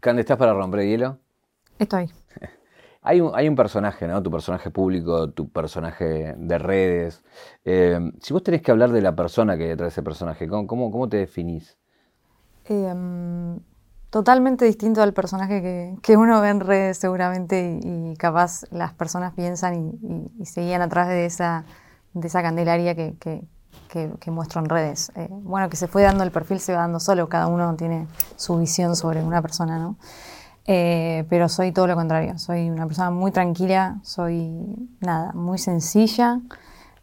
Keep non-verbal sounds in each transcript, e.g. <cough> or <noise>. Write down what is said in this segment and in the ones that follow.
Cande, ¿estás para romper hielo? Estoy. <laughs> Hay un, hay un personaje, ¿no? Tu personaje público, tu personaje de redes. Eh, si vos tenés que hablar de la persona que detrás de ese personaje, ¿cómo, cómo, cómo te definís? Em, totalmente distinto al personaje que, que, uno ve en redes seguramente y, capaz las personas piensan y, y, seguían atrás de esa, de esa candelaria que, que, que muestro en redes. Eh, bueno, que se fue dando el perfil, se va dando solo, cada uno tiene su visión sobre una persona, ¿no? Eh, pero soy todo lo contrario, soy una persona muy tranquila, soy nada, muy sencilla.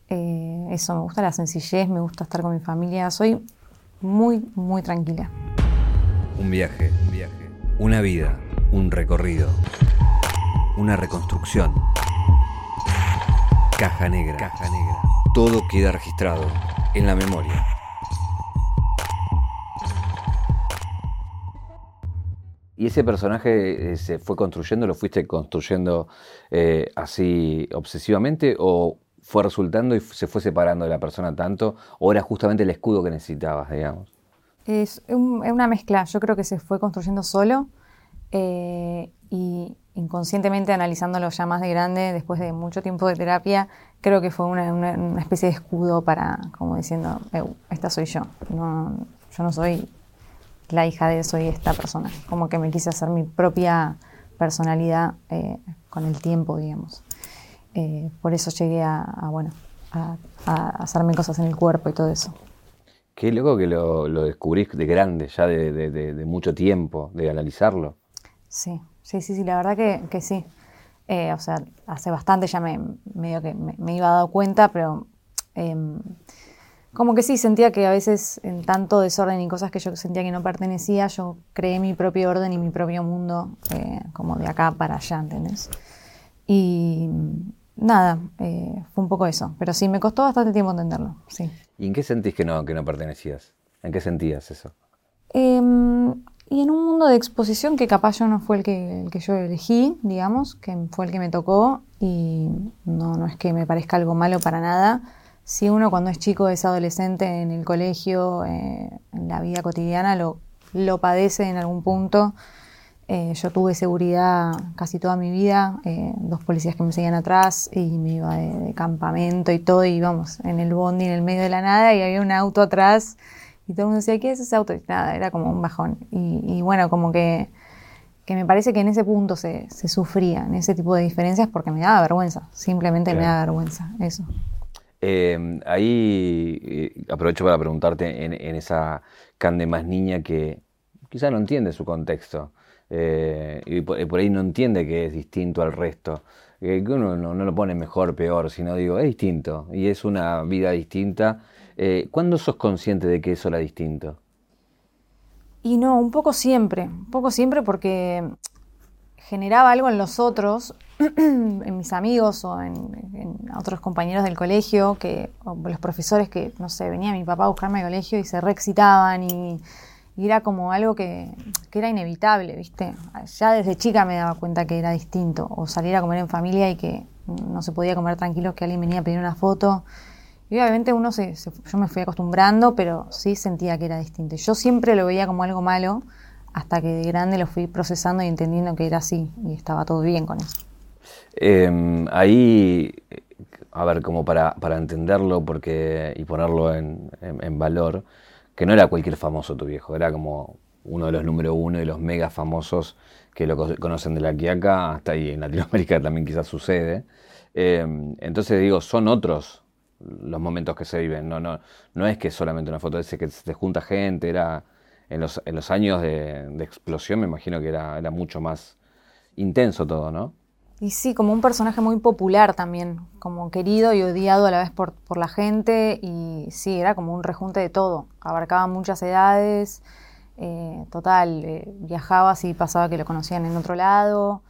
Eh, eso, me gusta la sencillez, me gusta estar con mi familia, soy muy, muy tranquila. Un viaje, un viaje, una vida, un recorrido, una reconstrucción. Caja negra, caja negra. Todo queda registrado en la memoria. ¿Y ese personaje eh, se fue construyendo, lo fuiste construyendo eh, así obsesivamente o fue resultando y se fue separando de la persona tanto o era justamente el escudo que necesitabas, digamos? Es, una mezcla, yo creo que se fue construyendo solo eh, y inconscientemente analizándolo ya más de grande, después de mucho tiempo de terapia, creo que fue una, especie de escudo para, como diciendo, esta soy yo, no, yo no soy la hija de soy esta persona. Como que me quise hacer mi propia personalidad eh, con el tiempo, digamos. Eh, por eso llegué a, bueno, a, hacerme cosas en el cuerpo y todo eso. Qué loco que lo, lo descubrís de grande, ya de, mucho tiempo, de analizarlo. Sí, sí, sí, sí, la verdad que, sí. Eh, o sea, hace bastante ya me medio que me, me iba a dar cuenta, pero em, como que sí, sentía que a veces en tanto desorden y cosas que yo sentía que no pertenecía, yo creé mi propio orden y mi propio mundo, eh, como de acá para allá, ¿entendés? Y nada, eh, fue un poco eso, pero sí, me costó bastante tiempo entenderlo, sí. ¿Y en qué sentís que no, que no pertenecías? ¿En qué sentías eso? Y en un mundo de exposición que capaz yo no fue el que, el que yo elegí, digamos, que fue el que me tocó, y no, no es que me parezca algo malo para nada, si uno cuando es chico, es adolescente en el colegio, eh, en la vida cotidiana, lo, lo padece en algún punto. Eh, yo tuve seguridad casi toda mi vida, eh, dos policías que me seguían atrás y me iba de, campamento y todo, y íbamos en el bondi en el medio de la nada y había un auto atrás y todo el mundo decía, ¿qué es ese auto? Y nada, era como un bajón. Y, bueno, como que, que, me parece que en ese punto se, se, sufría, en ese tipo de diferencias, porque me daba vergüenza, simplemente me daba vergüenza, eso. Em, ahí eh, aprovecho para preguntarte en, esa Cande más niña que quizá no entiende su contexto eh, y por, ahí no entiende que es distinto al resto. que uno no, lo pone mejor, peor, sino digo, es distinto y es una vida distinta. Eh, ¿Cuándo sos consciente de que eso era distinto? Y no, un poco siempre, un poco siempre porque generaba algo en los otros <clears throat> en mis amigos o en, otros compañeros del colegio, que, los profesores que, no sé, venía mi papá a buscarme al colegio y se reexcitaban y, y era como algo que, que, era inevitable, ¿viste? Ya desde chica me daba cuenta que era distinto, o salir a comer en familia y que no se podía comer tranquilo, que alguien venía a pedir una foto. Y obviamente uno se, yo me fui acostumbrando, pero sí sentía que era distinto. Yo siempre lo veía como algo malo, hasta que de grande lo fui procesando y entendiendo que era así, y estaba todo bien con eso. Em, ahí, a ver, como para, para entenderlo porque, y ponerlo en, valor, que no era cualquier famoso tu viejo, era como uno de los número uno y los mega famosos que lo conocen de la Quiaca, hasta ahí en Latinoamérica también quizás sucede. Em, entonces digo, son otros los momentos que se viven, no, no, no es que solamente una foto, es que se junta gente, era en los, en los años de, explosión me imagino que era, era mucho más intenso todo, ¿no? Y sí, como un personaje muy popular también, como querido y odiado a la vez por, por la gente. Y sí, era como un rejunte de todo. Abarcaba muchas edades. Eh, total, eh, viajaba si pasaba que lo conocían en otro lado.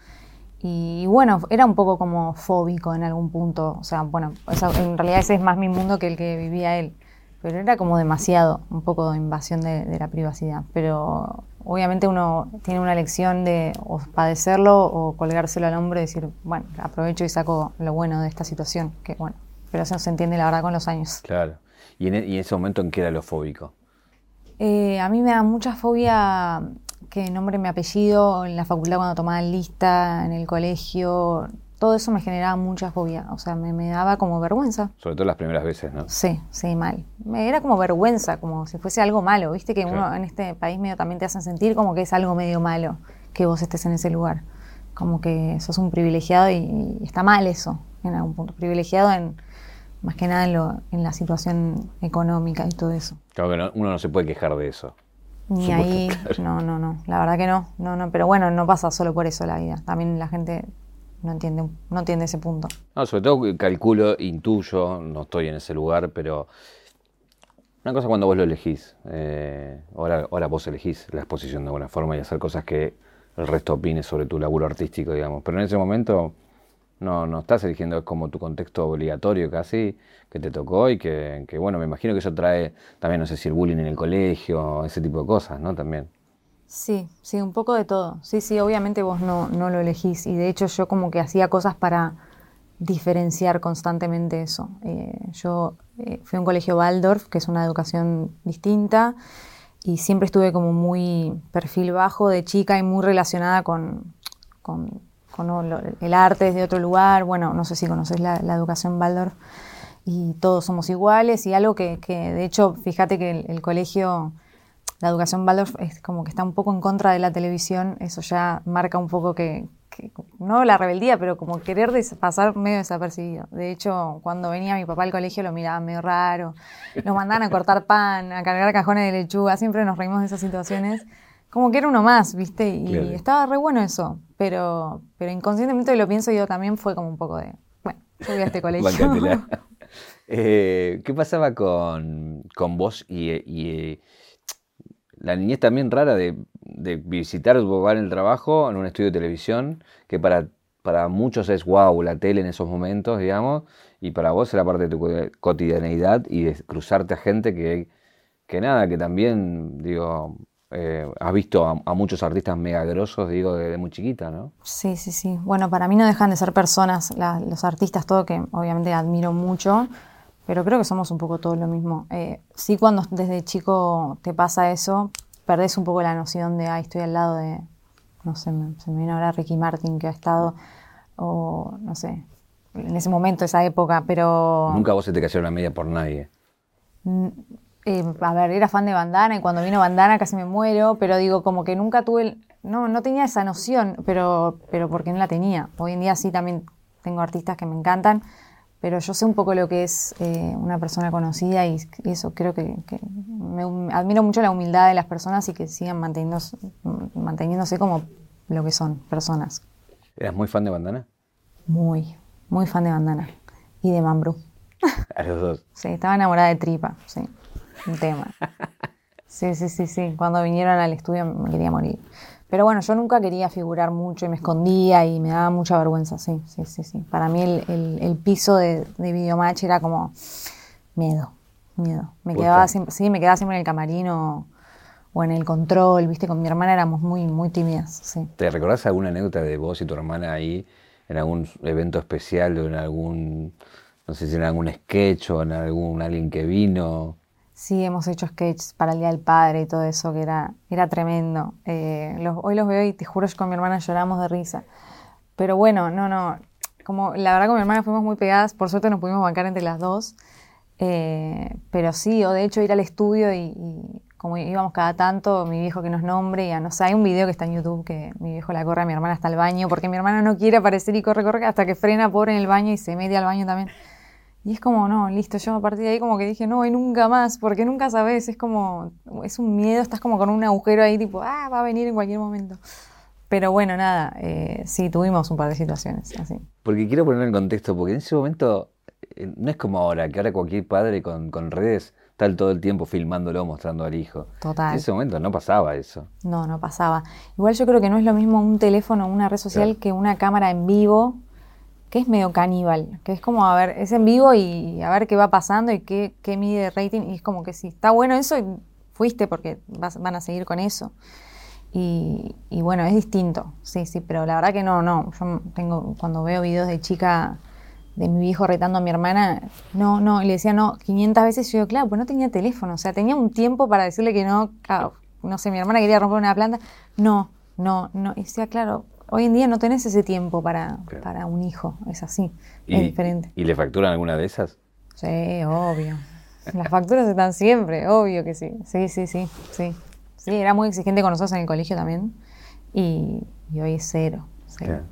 Y, bueno, era un poco como fóbico en algún punto. O sea, bueno, en realidad ese es más mi mundo que el que vivía él. Pero era como demasiado, un poco de invasión de, de la privacidad. Pero obviamente uno tiene una lección de o padecerlo o colgárselo al hombro y decir, bueno, aprovecho y saco lo bueno de esta situación, que bueno, pero eso se entiende la verdad con los años. Claro. ¿Y en, e, ese momento en qué era lo fóbico? Eh, a mí me da mucha fobia que nombre mi apellido en la facultad cuando tomaba lista, en el colegio, todo eso me generaba mucha fobia, o sea, me, daba como vergüenza. Sobre todo las primeras veces, ¿no? Sí, sí, mal. Me era como vergüenza, como si fuese algo malo, viste que uno en este país medio también te hacen sentir como que es algo medio malo que vos estés en ese lugar, como que sos un privilegiado y, está mal eso, en algún punto, privilegiado en más que nada en, lo, en la situación económica y todo eso. Claro que uno no se puede quejar de eso. Ni ahí, no, no, no, la verdad que no, no, no, pero bueno, no pasa solo por eso la vida, también la gente no entiende, no entiende ese punto. No, sobre todo calculo, intuyo, no estoy en ese lugar, pero una cosa cuando vos lo elegís, eh, ahora, ahora vos elegís la exposición de alguna forma y hacer cosas que el resto opine sobre tu laburo artístico, digamos, pero en ese momento no, no estás eligiendo, es como tu contexto obligatorio casi, que te tocó y que, que, bueno, me imagino que eso trae también, no sé si el bullying en el colegio, ese tipo de cosas, ¿no? También. Sí, sí, un poco de todo. Sí, sí, obviamente vos no, no lo elegís y de hecho yo como que hacía cosas para diferenciar constantemente eso. Eh, yo eh, fui a un colegio Waldorf, que es una educación distinta, y siempre estuve como muy perfil bajo de chica y muy relacionada con, con, el arte desde otro lugar. Bueno, no sé si conoces la, educación Waldorf y todos somos iguales y algo que, que de hecho, fíjate que el colegio la educación Waldorf es como que está un poco en contra de la televisión, eso ya marca un poco que, no la rebeldía, pero como querer pasar medio desapercibido. De hecho, cuando venía mi papá al colegio lo miraban medio raro, nos mandaban a cortar pan, a cargar cajones de lechuga, siempre nos reímos de esas situaciones. Como que era uno más, ¿viste? Y estaba re bueno eso, pero, pero inconscientemente lo pienso yo también fue como un poco de, bueno, yo voy a este <laughs> colegio. <laughs> eh, ¿Qué pasaba con, con vos y la niñez también rara de, visitar tu en el trabajo, en un estudio de televisión, que para, para muchos es wow, la tele en esos momentos, digamos, y para vos era parte de tu cotidianeidad y de cruzarte a gente que, que nada, que también, digo, eh, has visto a, muchos artistas mega grosos, digo, desde muy chiquita, ¿no? Sí, sí, sí. Bueno, para mí no dejan de ser personas, los artistas, todo que obviamente admiro mucho pero creo que somos un poco todos lo mismo. Eh, sí, cuando desde chico te pasa eso, perdés un poco la noción de, ay, estoy al lado de, no sé, se me viene ahora Ricky Martin que ha estado, o no sé, en ese momento, esa época, pero... Nunca vos se te cayó la media por nadie. Eh, a ver, era fan de Bandana y cuando vino Bandana casi me muero, pero digo, como que nunca tuve, no, no tenía esa noción, pero, pero porque no la tenía. Hoy en día sí también tengo artistas que me encantan, pero yo sé un poco lo que es eh, una persona conocida y, eso creo que, me, admiro mucho la humildad de las personas y que sigan manteniéndose, manteniéndose como lo que son, personas. ¿Eras muy fan de Bandana? Muy, muy fan de Bandana y de Mambrú. <laughs> A los dos. Sí, estaba enamorada de Tripa, sí, un tema. Sí, sí, sí, sí. Cuando vinieron al estudio me quería morir. Pero bueno, yo nunca quería figurar mucho y me escondía y me daba mucha vergüenza, sí, sí, sí, sí. Para mí el, piso de, de Videomatch era como miedo, miedo. Me quedaba siempre, sí, me quedaba siempre en el camarino o en el control, viste, con mi hermana éramos muy, muy tímidas, sí. ¿Te recordás alguna anécdota de vos y tu hermana ahí en algún evento especial o en algún, no sé si en algún sketch o en algún alguien que vino? Sí, hemos hecho sketches para el Día del Padre y todo eso, que era, era tremendo. Eh, hoy los veo y te juro que con mi hermana lloramos de risa. Pero bueno, no, no. Como la verdad con mi hermana fuimos muy pegadas, por suerte nos pudimos bancar entre las dos. Eh, pero sí, o de hecho ir al estudio y, como íbamos cada tanto, mi viejo que nos nombre, y no sé, hay un video que está en YouTube que mi viejo la corre a mi hermana hasta el baño, porque mi hermana no quiere aparecer y corre, corre, hasta que frena pobre en el baño y se mete al baño también. Y es como, no, listo, yo a partir de ahí como que dije, no, y nunca más, porque nunca sabes, es como, es un miedo, estás como con un agujero ahí, tipo, ah, va a venir en cualquier momento. Pero bueno, nada, eh, sí, tuvimos un par de situaciones así. Porque quiero poner en contexto, porque en ese momento eh, no es como ahora, que ahora cualquier padre con, con redes está todo el tiempo filmándolo, mostrando al hijo. Total. En ese momento no pasaba eso. No, no pasaba. Igual yo creo que no es lo mismo un teléfono o una red social que una cámara en vivo que es medio caníbal, que es como, a ver, es en vivo y a ver qué va pasando y qué, qué mide rating, y es como que si está bueno eso, fuiste porque van a seguir con eso. Y, bueno, es distinto, sí, sí, pero la verdad que no, no, yo tengo, cuando veo videos de chica de mi viejo retando a mi hermana, no, no, y le decía no 500 veces, yo digo, claro, pues no tenía teléfono, o sea, tenía un tiempo para decirle que no, no sé, mi hermana quería romper una planta. No, no, no. Y decía, claro, hoy en día no tenés ese tiempo para, para un hijo, es así, es diferente. ¿Y le facturan alguna de esas? Sí, obvio. Las facturas están siempre, obvio que sí. Sí, sí, sí, sí. Sí, era muy exigente con nosotros en el colegio también. Y, hoy es cero. cero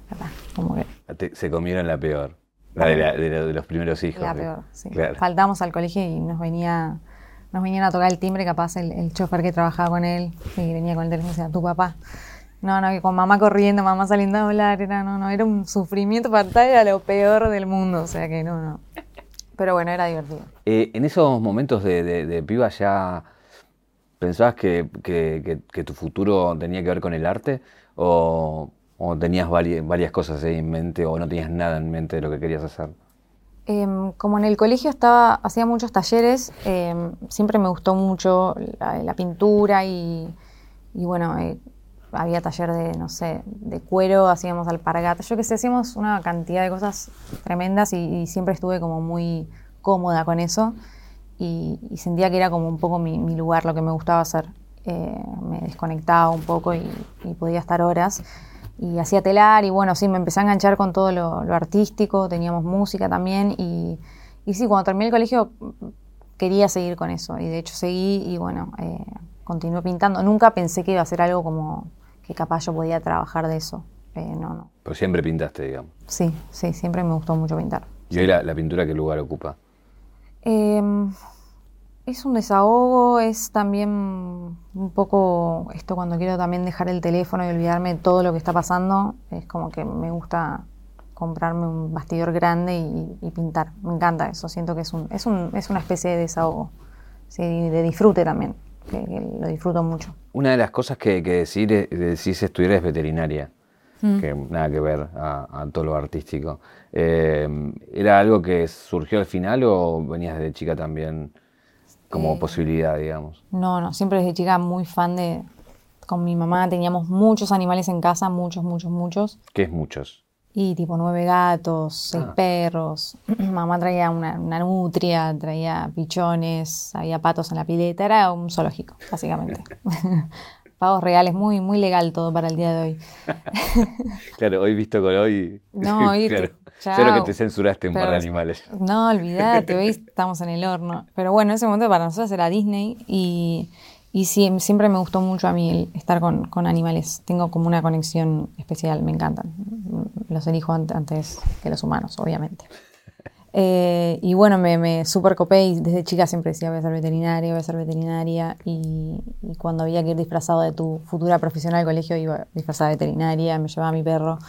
Se comieron la peor. La de, los primeros hijos. La peor, sí. Faltamos al colegio y nos venía nos venían a tocar el timbre, capaz el, el chofer que trabajaba con él, y venía con el teléfono y decía, tu papá. No, no, que con mamá corriendo, mamá saliendo a hablar, era, no, no, era un sufrimiento fatal, era lo peor del mundo, o sea que no, no. Pero bueno, era divertido. Eh, en esos momentos de, de, piba ya pensabas que, tu futuro tenía que ver con el arte o, tenías varias, cosas en mente o no tenías nada en mente de lo que querías hacer? Em, como en el colegio estaba, hacía muchos talleres, em, siempre me gustó mucho la, pintura y, bueno, eh, había taller de, no sé, de cuero, hacíamos alpargatas, yo que sé, hacíamos una cantidad de cosas tremendas y, siempre estuve como muy cómoda con eso y, sentía que era como un poco mi, lugar, lo que me gustaba hacer. Eh, me desconectaba un poco y, podía estar horas y hacía telar y bueno, sí, me empecé a enganchar con todo lo, artístico, teníamos música también y, y, sí, cuando terminé el colegio quería seguir con eso y de hecho seguí y bueno, eh, continué pintando. Nunca pensé que iba a ser algo como que capaz yo podía trabajar de eso. Eh, no, no. Pero siempre pintaste, digamos. Sí, sí, siempre me gustó mucho pintar. ¿Y hoy la, pintura qué lugar ocupa? Em, es un desahogo, es también un poco esto cuando quiero también dejar el teléfono y olvidarme de todo lo que está pasando. Es como que me gusta comprarme un bastidor grande y, pintar. Me encanta eso, siento que es, un, es, un, es una especie de desahogo, sí, de disfrute también que, lo disfruto mucho. Una de las cosas que, que decir, decís estudiar es veterinaria, mm. que nada que ver a, todo lo artístico. Eh, ¿Era algo que surgió al final o venías desde chica también como eh, posibilidad, digamos? No, no, siempre desde chica muy fan de... Con mi mamá teníamos muchos animales en casa, muchos, muchos, muchos. ¿Qué es muchos? Y tipo nueve gatos, seis ah. perros. <clears throat> Mamá traía una, nutria, traía pichones, había patos en la pileta. Era un zoológico, básicamente. <laughs> Pagos reales, muy, muy legal todo para el día de hoy. <laughs> claro, hoy visto con hoy. No, <laughs> hoy. claro. que te censuraste un par de animales. No, olvídate, hoy estamos en el horno. Pero bueno, en ese momento para nosotros era Disney y y sí, siempre me gustó mucho a mí estar con, animales. Tengo como una conexión especial, me encantan. Los elijo antes que los humanos, obviamente. <laughs> Eh, y bueno, me, me super copé y desde chica siempre decía voy a ser veterinaria, voy a ser veterinaria. Y, cuando había que ir disfrazado de tu futura profesional al colegio, iba disfrazada de veterinaria, me llevaba mi perro.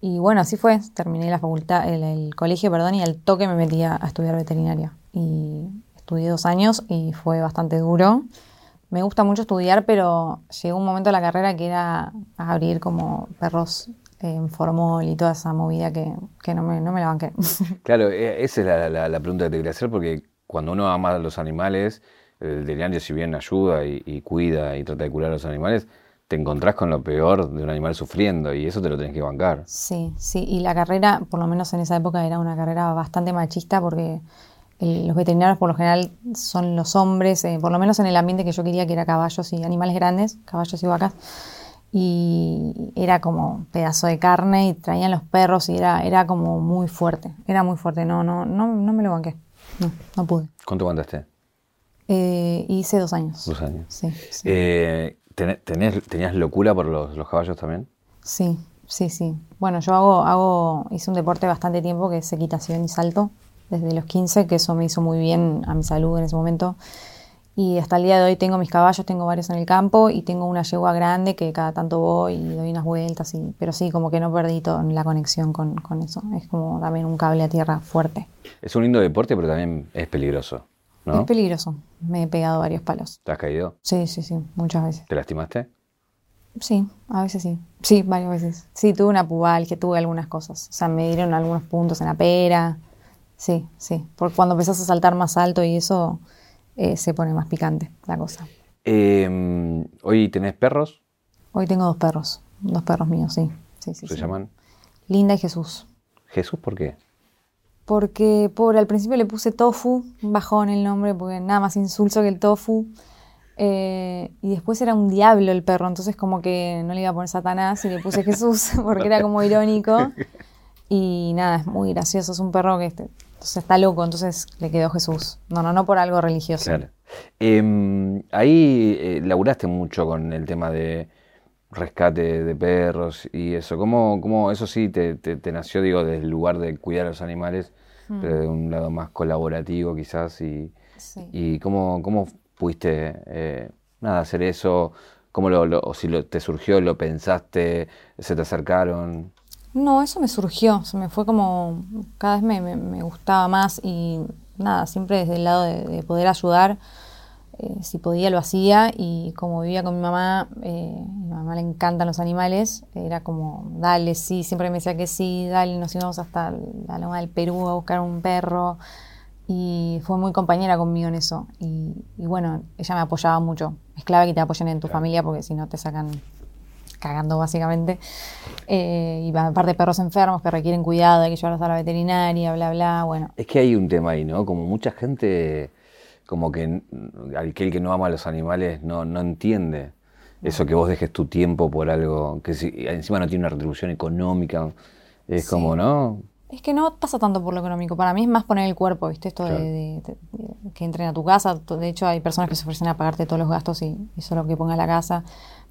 Y bueno, así fue. Terminé la facultad, el, el colegio, perdón, y al toque me metía a estudiar veterinaria. Y estudié dos años y fue bastante duro me gusta mucho estudiar, pero llegó un momento de la carrera que era abrir como perros en formol y toda esa movida que, no, me, no me la banqué. <laughs> Claro, e, esa es la, pregunta que te quería hacer, porque cuando uno ama a los animales, el veterinario si bien ayuda y, cuida y trata de curar a los animales, te encontrás con lo peor de un animal sufriendo y eso te lo tenés que bancar. Sí, sí, y la carrera, por lo menos en esa época, era una carrera bastante machista porque los veterinarios por lo general son los hombres, eh, por lo menos en el ambiente que yo quería, que era caballos y animales grandes, caballos y vacas. Y era como pedazo de carne y traían los perros y era, era como muy fuerte, era muy fuerte. No, no, no, no me lo banqué. No, no pude. ¿Cuánto aguantaste? Eh, hice dos años. Dos años. Sí. Eh, ¿Tenías locura por los, los, caballos también? Sí, sí, sí. Bueno, yo hago, hago, hice un deporte bastante tiempo que es equitación y salto desde los 15, que eso me hizo muy bien a mi salud en ese momento. Y hasta el día de hoy tengo mis caballos, tengo varios en el campo y tengo una yegua grande que cada tanto voy y doy unas vueltas, y, pero sí, como que no perdí toda la conexión con, con, eso. Es como también un cable a tierra fuerte. Es un lindo deporte, pero también es peligroso. ¿no? Es peligroso. Me he pegado varios palos. ¿Te has caído? Sí, sí, sí, muchas veces. ¿Te lastimaste? Sí, a veces sí. Sí, varias veces. Sí, tuve una que tuve algunas cosas. O sea, me dieron algunos puntos en la pera. Sí, sí. Porque cuando empezás a saltar más alto y eso eh, se pone más picante la cosa. Em, ¿Hoy tenés perros? Hoy tengo dos perros. Dos perros míos, sí. sí, sí ¿Se llaman? Linda y Jesús. ¿Jesús por qué? Porque por al principio le puse tofu, bajón el nombre, porque nada más insulso que el tofu. Eh, y después era un diablo el perro, entonces como que no le iba a poner Satanás y le puse Jesús <laughs> porque era como irónico. <laughs> Y nada, es muy gracioso, es un perro que este, está loco, entonces le quedó Jesús. No, no, no por algo religioso. Claro. Em, ahí eh, laburaste mucho con el tema de rescate de perros y eso. ¿Cómo, cómo eso sí te, te, nació, digo, desde el lugar de cuidar a los animales, mm. pero de un lado más colaborativo quizás? ¿Y, y cómo, cómo pudiste eh, nada, hacer eso? ¿Cómo lo, o si lo, te surgió, lo pensaste, se te acercaron? No, eso me surgió, se me fue como, cada vez me, me, gustaba más y nada, siempre desde el lado de, poder ayudar, eh, si podía lo hacía y como vivía con mi mamá, eh, mi mamá le encantan los animales, era como, dale, sí, siempre me decía que sí, dale, nos íbamos hasta la loma del Perú a buscar un perro y fue muy compañera conmigo en eso. Y, bueno, ella me apoyaba mucho, es clave que te apoyen en tu familia porque si no te sacan cagando básicamente. Eh, y aparte perros enfermos que requieren cuidado, hay que llevarlos a la veterinaria, bla, bla, bueno. Es que hay un tema ahí, ¿no? Como mucha gente, como que aquel que no ama a los animales no, no entiende eso que vos dejes tu tiempo por algo que si, encima no tiene una retribución económica. Es como, ¿no? Es que no pasa tanto por lo económico. Para mí es más poner el cuerpo, ¿viste? Esto de, que entren a tu casa. De hecho, hay personas que se ofrecen a pagarte todos los gastos y, y solo que ponga la casa.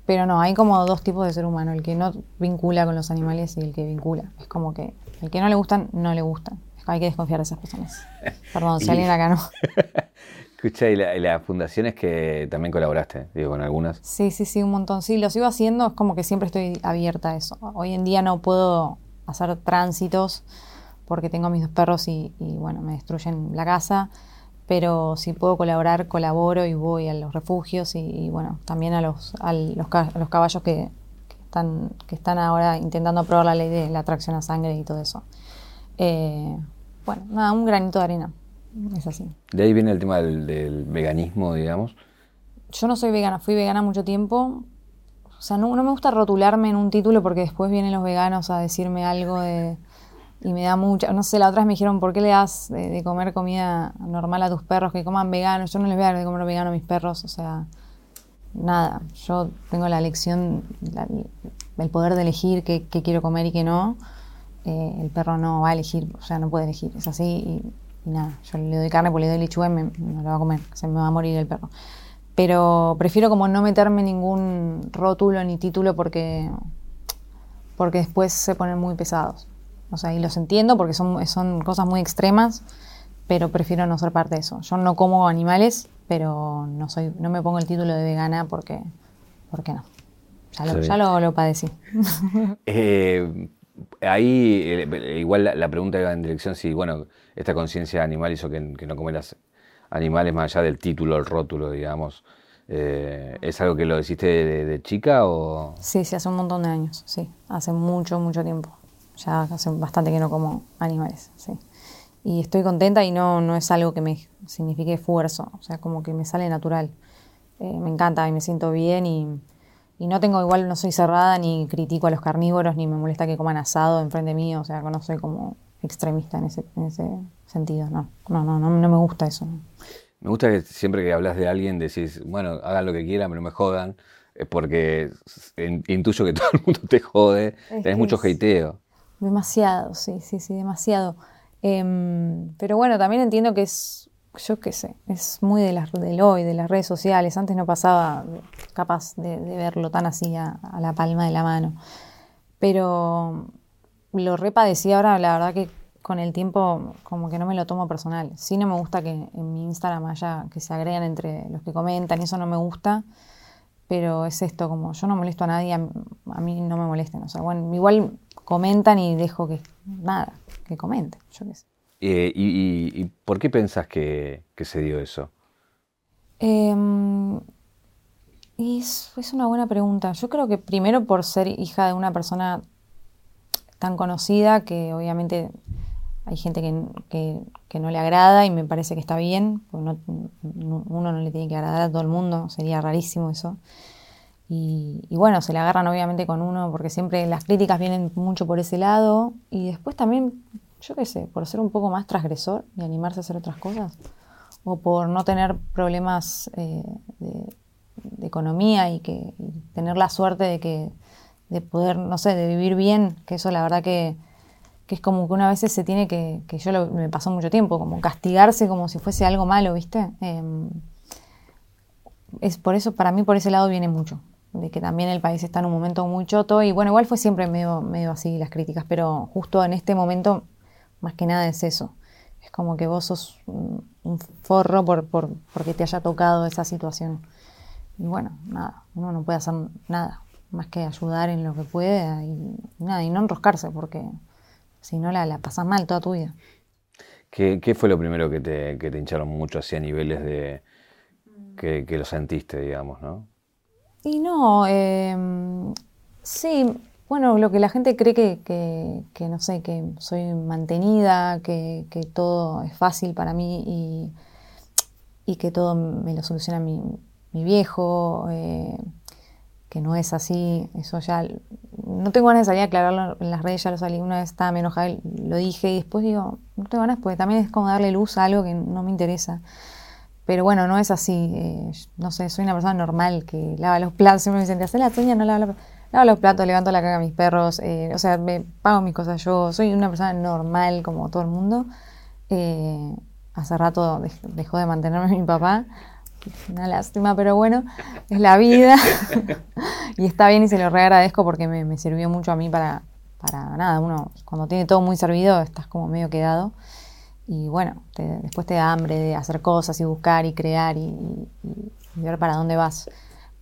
Pero no, hay como dos tipos de ser humano, el que no vincula con los animales y el que vincula. Es como que el que no le gustan, no le gustan. Hay que desconfiar de esas personas. <laughs> Perdón, si alguien acá no. <laughs> Escucha, y, las fundaciones que también colaboraste, digo, con algunas. Sí, sí, sí, un montón. Sí, lo sigo haciendo, es como que siempre estoy abierta a eso. Hoy en día no puedo hacer tránsitos porque tengo mis dos perros y, y bueno, me destruyen la casa pero si puedo colaborar, colaboro y voy a los refugios y, bueno, también a los, a los, caballos que, están, que están ahora intentando aprobar la ley de la atracción a sangre y todo eso. Eh, bueno, nada, un granito de arena, es así. De ahí viene el tema del, veganismo, digamos. Yo no soy vegana, fui vegana mucho tiempo. O sea, no, no me gusta rotularme en un título porque después vienen los veganos a decirme algo de y me da mucha, no sé, la otra vez me dijeron, ¿por qué le das de, comer comida normal a tus perros que coman vegano? Yo no les voy a dar de comer vegano a mis perros, o sea, nada, yo tengo la elección, el poder de elegir qué, quiero comer y qué no, eh, el perro no va a elegir, o sea, no puede elegir, es así y, nada, yo le doy carne, pues le doy lechuga y me, lo va a comer, se me va a morir el perro. Pero prefiero como no meterme ningún rótulo ni título porque, porque después se ponen muy pesados. O sea, y los entiendo porque son, son cosas muy extremas, pero prefiero no ser parte de eso. Yo no como animales, pero no soy, no me pongo el título de vegana porque, porque no. Ya lo, lo, padecí. <laughs> Eh, ahí eh, igual la, pregunta iba en dirección si, bueno, esta conciencia animal hizo que, que no comeras animales más allá del título, el rótulo, digamos. Eh, ¿Es algo que lo hiciste de, chica o...? Sí, sí, hace un montón de años, sí. Hace mucho, mucho tiempo. Ya hace bastante que no como animales, sí. Y estoy contenta y no, no es algo que me signifique esfuerzo, o sea, como que me sale natural. Eh, me encanta y me siento bien y, no tengo igual, no soy cerrada ni critico a los carnívoros ni me molesta que coman asado enfrente mío, o sea, no soy como extremista en ese, en ese sentido, no, no, no, no, me gusta eso. Me gusta que siempre que hablas de alguien decís, bueno, hagan lo que quieran, pero no me jodan, es porque intuyo que <laughs> todo el mundo te jode, tenés mucho hateo. Demasiado, sí, sí, sí, demasiado. Em, pero bueno, también entiendo que es, yo qué sé, es muy de las, del hoy, de las redes sociales. Antes no pasaba capaz de, verlo tan así a, la palma de la mano. Pero lo repadecí ahora, la verdad que con el tiempo como que no me lo tomo personal. Sí no me gusta que en mi Instagram haya que se agregan entre los que comentan eso no me gusta. Pero es esto, como yo no molesto a nadie, a, a mí no me molesten. O sea, bueno, igual comentan y dejo que nada, que comenten, yo qué sé. Eh, y, por qué pensás que, se dio eso? Em, es, una buena pregunta. Yo creo que primero por ser hija de una persona tan conocida que obviamente hay gente que, no le agrada y me parece que está bien, uno no le tiene que agradar a todo el mundo, sería rarísimo eso. Y, bueno, se le agarran obviamente con uno porque siempre las críticas vienen mucho por ese lado y después también, yo qué sé, por ser un poco más transgresor y animarse a hacer otras cosas o por no tener problemas eh, economía y que tener la suerte de que de poder, no sé, de vivir bien, que eso la verdad que, es como que una vez se tiene que, que yo me pasó mucho tiempo, como castigarse como si fuese algo malo, ¿viste? Em, es por eso, para mí por ese lado viene mucho, de que también el país está en un momento muy choto y bueno, igual fue siempre medio, medio así las críticas, pero justo en este momento más que nada es eso. Es como que vos sos un forro por, por, porque te haya tocado esa situación. Y bueno, nada, uno no puede hacer nada más que ayudar en lo que puede y, nada, y no enroscarse porque si no la, la pasas mal toda tu vida. ¿Qué, ¿Qué, fue lo primero que te, que te hincharon mucho hacia niveles de que, que, lo sentiste, digamos, no? Y no, eh, sí, bueno, lo que la gente cree que, que, no sé, que soy mantenida, que, que, todo es fácil para mí y, y que todo me lo soluciona mi, mi viejo, eh, que no es así, eso ya, no tengo ganas de salir aclararlo en las redes, ya lo salí, una vez estaba me enojada, lo dije y después digo, no tengo ganas porque también es como darle luz a algo que no me interesa. Pero bueno, no es así, eh, no sé, soy una persona normal que lava los platos, siempre me dicen, ¿te la tuña? No lava los platos lavo los platos, levanto la caga a mis perros, eh, o sea, me pago mis cosas yo, soy una persona normal como todo el mundo. Eh, hace rato dejó de mantenerme <laughs> mi papá, una lástima, pero bueno, es la vida. <laughs> y está bien y se lo reagradezco porque me, sirvió mucho a mí para, para nada, uno cuando tiene todo muy servido estás como medio quedado. Y bueno, después te da hambre de hacer cosas y buscar y crear y ver para dónde vas.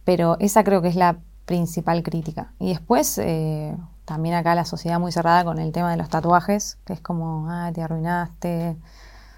Pero esa creo que es la principal crítica. Y después, eh, también acá la sociedad muy cerrada con el tema de los tatuajes, que es como, ah, te arruinaste,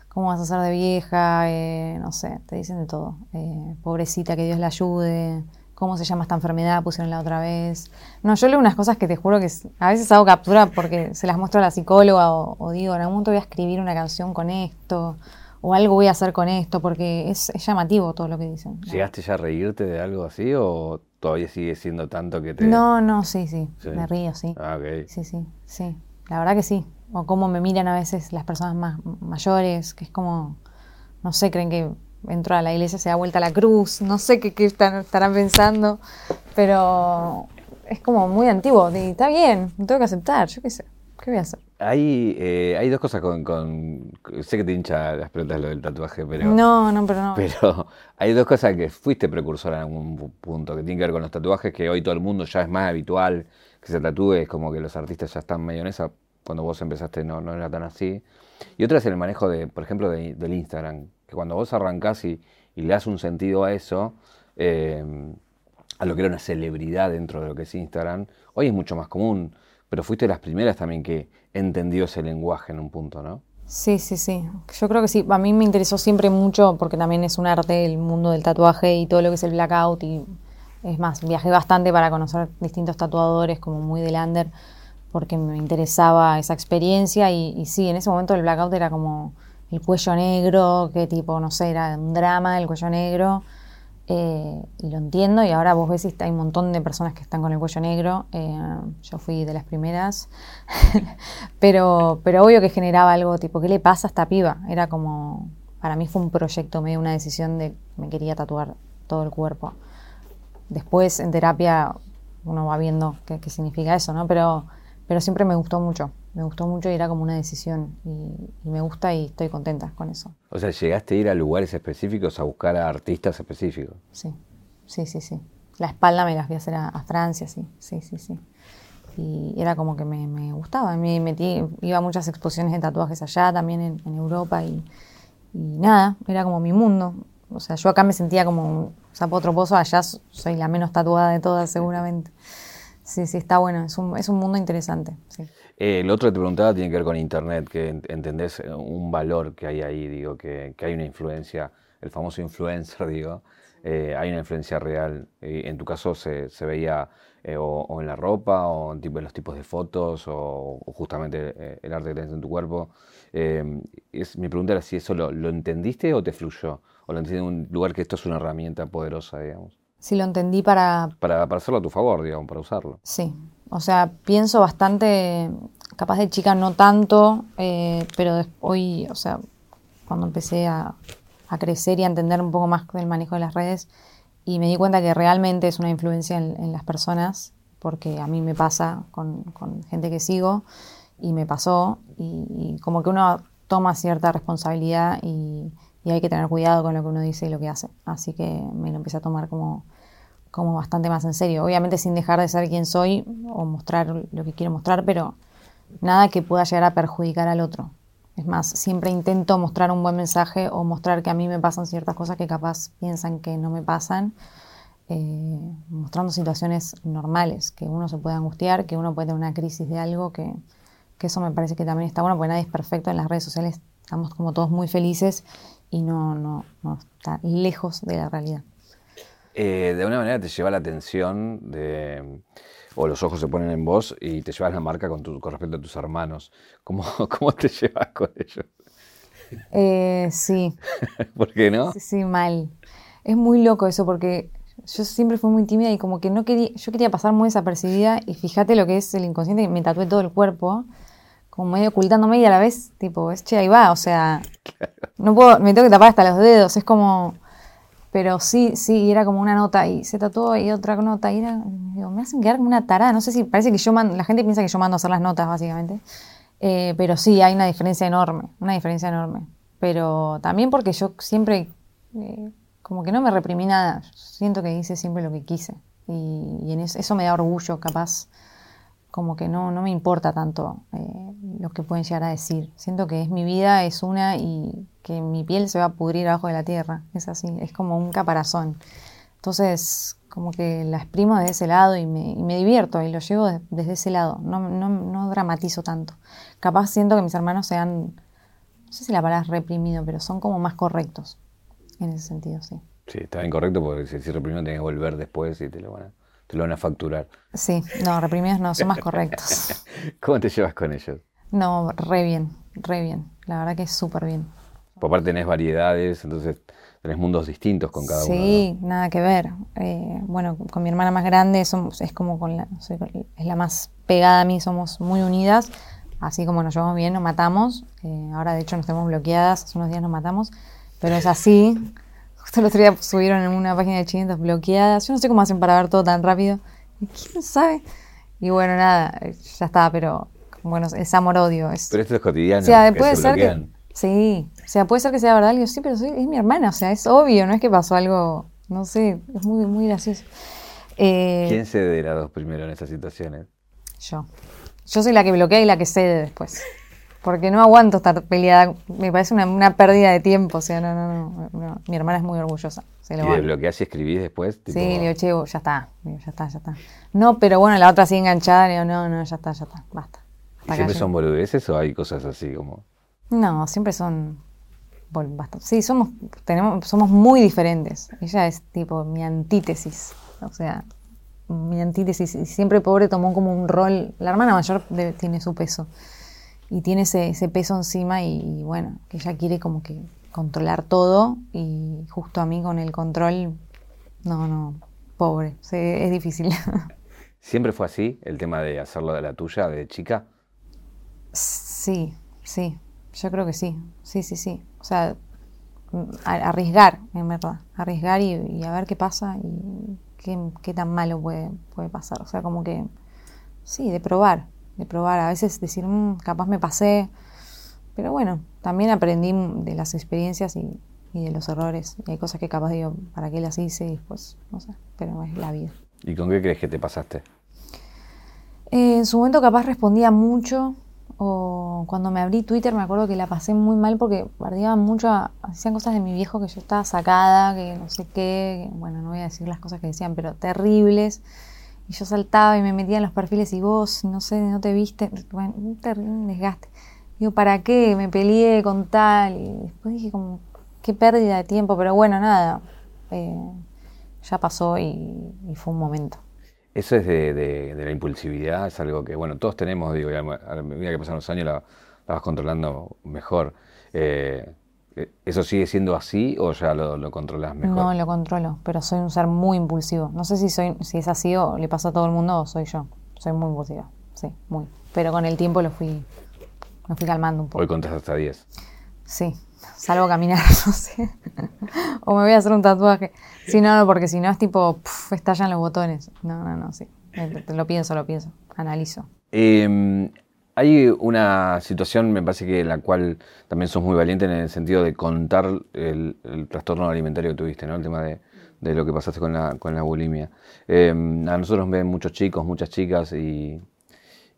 ¿cómo vas a ser de vieja? Eh, no sé, te dicen de todo. Eh, pobrecita, que Dios la ayude. ¿Cómo se llama esta enfermedad? Pusieron la otra vez. No, yo leo unas cosas que te juro que a veces hago captura porque se las muestro a la psicóloga o, digo, en algún momento voy a escribir una canción con esto o algo voy a hacer con esto, porque es, llamativo todo lo que dicen. ¿Llegaste ya a reírte de algo así o todavía sigue siendo tanto que te... No, no, sí, sí, me río, sí. Ah, ok. Sí, sí, sí, la verdad que sí. O cómo me miran a veces las personas más mayores, que es como, no sé, creen que entro a la iglesia, se da vuelta la cruz, no sé qué, están, estarán pensando, pero es como muy antiguo, y está bien, tengo que aceptar, yo qué sé, ¿qué voy a hacer? Hay, eh, hay dos cosas con, Sé que te hincha las preguntas lo del tatuaje, pero. No, no, pero no. Pero <laughs> hay dos cosas que fuiste precursora en algún punto, que tienen que ver con los tatuajes, que hoy todo el mundo ya es más habitual que se tatúe, es como que los artistas ya están medio en esa. Cuando vos empezaste no, no era tan así. Y otra es el manejo, de, por ejemplo, del Instagram, que cuando vos arrancás y, le das un sentido a eso, eh, a lo que era una celebridad dentro de lo que es Instagram, hoy es mucho más común pero fuiste de las primeras también que entendió ese lenguaje en un punto, ¿no? Sí, sí, sí. Yo creo que sí. A mí me interesó siempre mucho porque también es un arte el mundo del tatuaje y todo lo que es el blackout. Y es más, viajé bastante para conocer distintos tatuadores, como muy de lander, porque me interesaba esa experiencia. Y sí, en ese momento el blackout era como el cuello negro, que tipo, no sé, era un drama el cuello negro. Eh, y lo entiendo, y ahora vos ves hay un montón de personas que están con el cuello negro. Eh, yo fui de las primeras, <laughs> pero, pero obvio que generaba algo tipo, ¿qué le pasa a esta piba? Era como, para mí fue un proyecto, medio una decisión de me quería tatuar todo el cuerpo. Después en terapia uno va viendo qué, qué significa eso, ¿no? Pero, pero siempre me gustó mucho me gustó mucho y era como una decisión y, me gusta y estoy contenta con eso. O sea, llegaste a ir a lugares específicos a buscar a artistas específicos. Sí, sí, sí, sí. La espalda me las fui a hacer a, Francia, sí, sí, sí, sí. Y era como que me, me gustaba. Me metí, iba a muchas exposiciones de tatuajes allá, también en, Europa y, nada, era como mi mundo. O sea, yo acá me sentía como un sapo pozo, allá soy la menos tatuada de todas seguramente. Sí, sí, está bueno, es un, es un mundo interesante. Sí. Eh, lo otro que te preguntaba tiene que ver con Internet, que entendés eh, un valor que hay ahí, digo, que, hay una influencia, el famoso influencer, <laughs> digo, eh, hay una influencia real. en tu caso se, veía o, en la ropa, o en, tipo, los tipos de fotos, o, justamente el arte que tenés en tu cuerpo. es, mi pregunta era si eso lo, entendiste o te fluyó, o lo entendiste en un lugar que esto es una herramienta poderosa, digamos. Sí, lo entendí para... Para, para hacerlo a tu favor, digamos, para usarlo. Sí, o sea, pienso bastante, capaz de chica no tanto, eh, pero hoy, o sea, cuando empecé a, crecer y a entender un poco más el manejo de las redes, Y me di cuenta que realmente es una influencia en, las personas, porque a mí me pasa con, gente que sigo y me pasó, y, como que uno toma cierta responsabilidad y, hay que tener cuidado con lo que uno dice y lo que hace. Así que me lo empecé a tomar como, como bastante más en serio. Obviamente sin dejar de ser quien soy o mostrar lo que quiero mostrar, pero nada que pueda llegar a perjudicar al otro. Es más, siempre intento mostrar un buen mensaje o mostrar que a mí me pasan ciertas cosas que capaz piensan que no me pasan, eh, mostrando situaciones normales, que uno se puede angustiar, que uno puede tener una crisis de algo, que, eso me parece que también está bueno, porque nadie es perfecto en las redes sociales, estamos como todos muy felices y no, no, no está lejos de la realidad. Eh, de alguna manera te lleva la atención de o los ojos se ponen en vos y te llevas la marca con, tu, con respecto a tus hermanos. ¿Cómo, <laughs> cómo te llevas con ellos? Eh, sí. <laughs> ¿Por qué no? Sí, sí, mal. Es muy loco eso porque yo siempre fui muy tímida y como que no quería, yo quería pasar muy desapercibida y fíjate lo que es el inconsciente, me tatué todo el cuerpo, como medio ocultándome y a la vez, tipo, es che, ahí va, o sea, <laughs> no puedo, me tengo que tapar hasta los dedos, es como, pero sí, sí, era como una nota y se tatuó y otra nota y era, digo, me hacen quedar como una tarada, no sé si parece que yo mando, la gente piensa que yo mando a hacer las notas básicamente, eh, pero sí, hay una diferencia enorme, una diferencia enorme, pero también porque yo siempre, eh, como que no me reprimí nada, siento que hice siempre lo que quise y, en eso, eso, me da orgullo capaz, como que no, no me importa tanto eh, lo que pueden llegar a decir, siento que es mi vida, es una y que mi piel se va a pudrir abajo de la tierra. Es así, es como un caparazón. Entonces, como que la exprimo de ese lado y me, divierto y lo llevo desde ese lado. No, no, dramatizo tanto. Capaz siento que mis hermanos se han, no sé si la palabra es reprimido, pero son como más correctos en ese sentido, sí. Sí, está incorrecto porque si, si reprimido tenés que volver después y te lo van a, te lo van a facturar. Sí, no, reprimidos no, son más correctos. <laughs> ¿Cómo te llevas con ellos? No, re bien, re bien. La verdad que es súper bien. Por parte tenés variedades, entonces tenés mundos distintos con cada uno. Sí, nada que ver. Eh, bueno, con mi hermana más grande somos, es como con la, es la más pegada a mí, somos muy unidas. Así como nos llevamos bien, nos matamos. Eh, ahora, de hecho, nos tenemos bloqueadas. Hace unos días nos matamos. Pero es así. Justo el otro día subieron en una página de chinitos bloqueadas. Yo no sé cómo hacen para ver todo tan rápido. ¿Quién sabe? Y bueno, nada, ya está, pero bueno, es amor-odio. Pero esto es cotidiano. O sea, puede ser que Sí, o sea, puede ser que sea verdad. yo, sí, pero es mi hermana, o sea, es obvio, no es que pasó algo, no sé, es muy, muy gracioso. Eh, ¿Quién cede de las dos primero en estas situaciones? Yo. Yo soy la que bloquea y la que cede después. Porque no aguanto estar peleada, me parece una, pérdida de tiempo, o sea, no, no, no, Mi hermana es muy orgullosa. Se lo ¿Y desbloqueás y escribís después? Sí, le digo, che, ya está, ya está, ya está. No, pero bueno, la otra sigue enganchada, le digo, no, no, ya está, ya está, basta. ¿Siempre son boludeces o hay cosas así como...? No, siempre son bastante. Sí, somos, tenemos, somos muy diferentes. Ella es tipo mi antítesis. O sea, mi antítesis. Y siempre pobre tomó como un rol. La hermana mayor tiene su peso. Y tiene ese, ese peso encima y, bueno, que ella quiere como que controlar todo y justo a mí con el control, no, no, pobre, es difícil. <laughs> ¿Siempre fue así el tema de hacerlo de la tuya, de chica? Sí, sí. Yo creo que sí, sí, sí, sí. O sea, arriesgar, en verdad. Arriesgar y, a ver qué pasa y qué, tan malo puede, puede pasar. O sea, como que, sí, de probar, de probar. A veces decir, mm, capaz me pasé. Pero bueno, también aprendí de las experiencias y, de los errores. Y hay cosas que capaz digo, ¿para qué las hice? Y después, no sé, pero es la vida. ¿Y con qué crees que te pasaste? Eh, en su momento capaz respondía mucho o cuando me abrí Twitter me acuerdo que la pasé muy mal porque bardeaban mucho, hacían cosas de mi viejo que yo estaba sacada, que no sé qué, bueno, no voy a decir las cosas que decían, pero terribles. Y yo saltaba y me metía en los perfiles y vos, no sé, no te viste, bueno, un terrible desgaste. Digo, ¿para qué? Me peleé con tal. Y después dije como, qué pérdida de tiempo, pero bueno, nada, eh, ya pasó y fue un momento. Eso es de, la impulsividad, es algo que, bueno, todos tenemos, digo, a medida que pasan los años la, vas controlando mejor. Eh, ¿Eso sigue siendo así o ya lo, controlas mejor? No, lo controlo, pero soy un ser muy impulsivo. No sé si soy si es así o le pasa a todo el mundo o soy yo. Soy muy impulsiva, sí, muy. Pero con el tiempo lo fui, lo fui calmando un poco. Hoy contás hasta 10. Sí, salgo a caminar, <laughs> no sé. o me voy a hacer un tatuaje. Si no, no, porque si no es tipo, estallan los botones. No, no, no, sí. Lo pienso, lo pienso, analizo. Em, hay una situación, me parece que la cual también sos muy valiente en el sentido de contar el, trastorno alimentario que tuviste, ¿no? El tema de, lo que pasaste con la, con la bulimia. Em, a nosotros ven muchos chicos, muchas chicas y,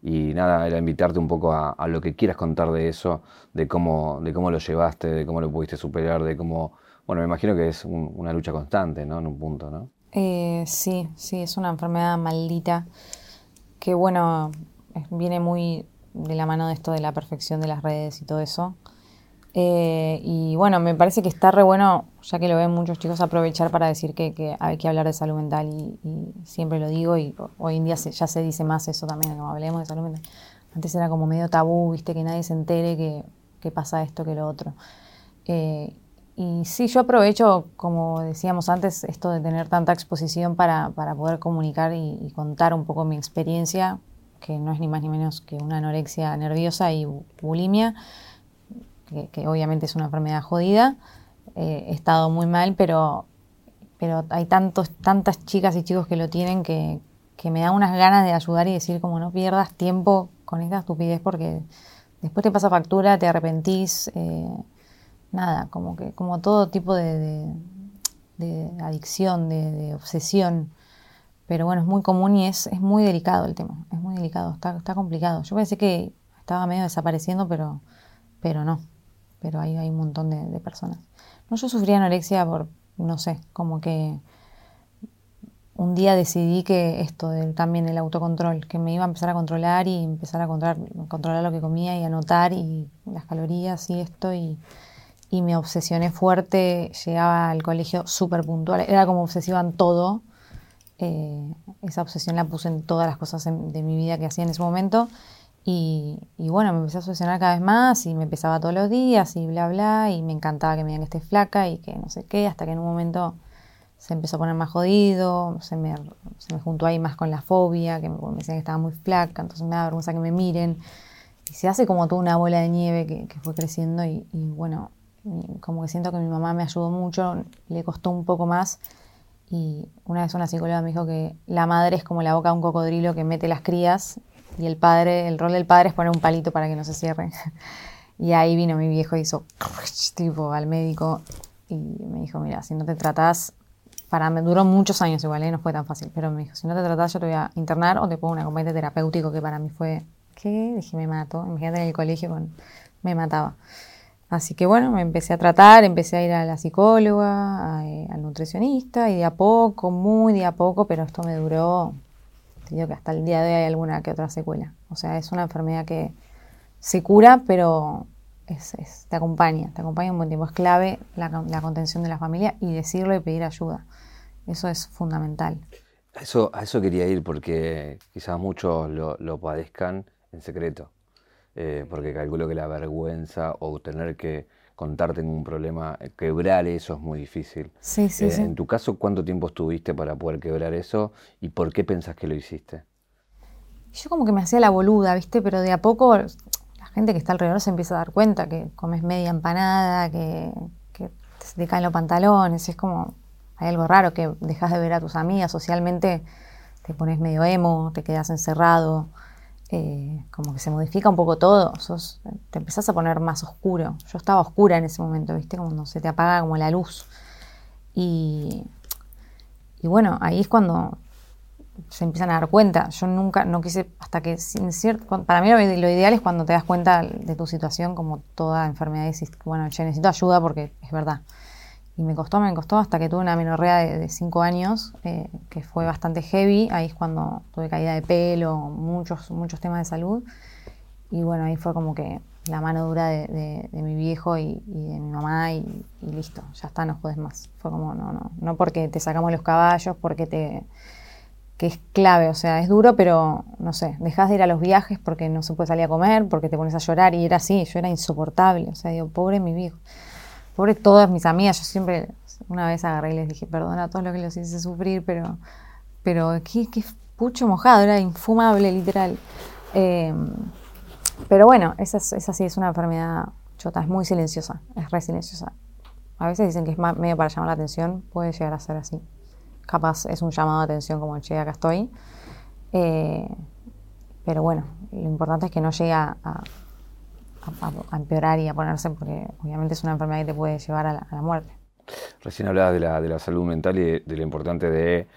nada, era invitarte un poco a, lo que quieras contar de eso, de cómo, de cómo lo llevaste, de cómo lo pudiste superar, de cómo, bueno, me imagino que es una lucha constante, ¿no? En un punto, ¿no? Eh, sí, sí, es una enfermedad maldita que, bueno, viene muy de la mano de esto de la perfección de las redes y todo eso. Eh, y bueno, me parece que está re bueno, ya que lo ven muchos chicos, aprovechar para decir que, hay que hablar de salud mental y, siempre lo digo y hoy en día ya se dice más eso también, como hablemos de salud mental. Antes era como medio tabú, viste, que nadie se entere que, pasa esto, que lo otro. Eh, y sí, yo aprovecho, como decíamos antes, esto de tener tanta exposición para, poder comunicar y contar un poco mi experiencia que no es ni más ni menos que una anorexia nerviosa y bulimia, que, obviamente es una enfermedad jodida. Eh, he estado muy mal, pero, pero hay tantos, tantas chicas y chicos que lo tienen que, me da unas ganas de ayudar y decir como no pierdas tiempo con esta estupidez porque después te pasa factura, te arrepentís, eh, nada, como que como todo tipo de, adicción, de, obsesión. Pero bueno, es muy común y es, es muy delicado el tema, es muy delicado, está, está complicado. Yo pensé que estaba medio desapareciendo, pero, pero no, pero ahí hay un montón de, personas. No, yo sufría anorexia por, no sé, como que un día decidí que esto del, también el autocontrol, que me iba a empezar a controlar y empezar a controlar, controlar lo que comía y anotar y las calorías y esto y, y me obsesioné fuerte, llegaba al colegio súper puntual, era como obsesiva en todo eh, esa obsesión la puse en todas las cosas de mi vida que hacía en ese momento. Y, bueno, me empecé a obsesionar cada vez más y me empezaba todos los días y bla, bla. Y me encantaba que me digan que esté flaca y que no sé qué, hasta que en un momento se empezó a poner más jodido, se me, se me juntó ahí más con la fobia, que me, decían que estaba muy flaca, entonces me da vergüenza que me miren. Y se hace como toda una bola de nieve que, fue creciendo y bueno, como que siento que mi mamá me ayudó mucho, le costó un poco más y una vez una psicóloga me dijo que la madre es como la boca de un cocodrilo que mete las crías y el padre, el rol del padre es poner un palito para que no se cierre. <laughs> y ahí vino mi viejo y hizo <laughs> tipo al médico y me dijo, mira, si no te tratás, para me duró muchos años igual, ¿eh? no fue tan fácil, pero me dijo, si no te tratás yo te voy a internar o te pongo un acompañante terapéutico que para mí fue, ¿qué? Dije, me mato. Imagínate en el colegio con, me mataba. Así que bueno, me empecé a tratar, empecé a ir a la psicóloga, eh, al nutricionista y de a poco, muy de a poco, pero esto me duró, te digo que hasta el día de hoy hay alguna que otra secuela. O sea, es una enfermedad que se cura, pero te acompaña, te acompaña un buen tiempo. Es clave la, contención de la familia y decirlo y pedir ayuda. Eso es fundamental. eso, a eso quería ir porque quizás muchos lo, lo padezcan en secreto. Eh, porque calculo que la vergüenza o tener que contarte en un problema, eh, quebrar eso es muy difícil. Sí, sí, eh, sí. En tu caso, ¿cuánto tiempo estuviste para poder quebrar eso y por qué pensás que lo hiciste? Yo como que me hacía la boluda, ¿viste? Pero de a poco la gente que está alrededor se empieza a dar cuenta que comes media empanada, que, que te caen los pantalones, es como, hay algo raro que dejas de ver a tus amigas, socialmente te pones medio emo, te quedas encerrado. Eh, como que se modifica un poco todo, te empezás a poner más oscuro. Yo estaba oscura en ese momento, ¿viste? Como se te apaga como la luz. Y, y bueno, ahí es cuando se empiezan a dar cuenta. Yo nunca, no quise, hasta que, sin cierto, para mí lo, ideal es cuando te das cuenta de tu situación, como toda enfermedad, y dices, bueno, yo necesito ayuda porque es verdad. Y me costó, me costó hasta que tuve una menorrea de, cinco años, eh, que fue bastante heavy. Ahí es cuando tuve caída de pelo, muchos, muchos temas de salud. Y bueno, ahí fue como que la mano dura de, mi viejo y, de mi mamá y, listo, ya está, no jodes más. Fue como, no, no, no porque te sacamos los caballos, porque te... que es clave, o sea, es duro, pero no sé, dejas de ir a los viajes porque no se puede salir a comer, porque te pones a llorar y era así, yo era insoportable, o sea, digo, pobre mi viejo pobre todas mis amigas, yo siempre, una vez agarré y les dije, perdona a todos los que los hice sufrir, pero, pero qué, pucho mojado, era infumable, literal. Em, pero bueno, esa, esa sí es una enfermedad chota, es muy silenciosa, es re silenciosa. A veces dicen que es medio para llamar la atención, puede llegar a ser así. Capaz es un llamado de atención como, che, acá estoy. Eh, pero bueno, lo importante es que no llegue a, empeorar y a ponerse, porque obviamente es una enfermedad que te puede llevar a la, muerte. Recién hablabas de la, de la salud mental y de, lo importante de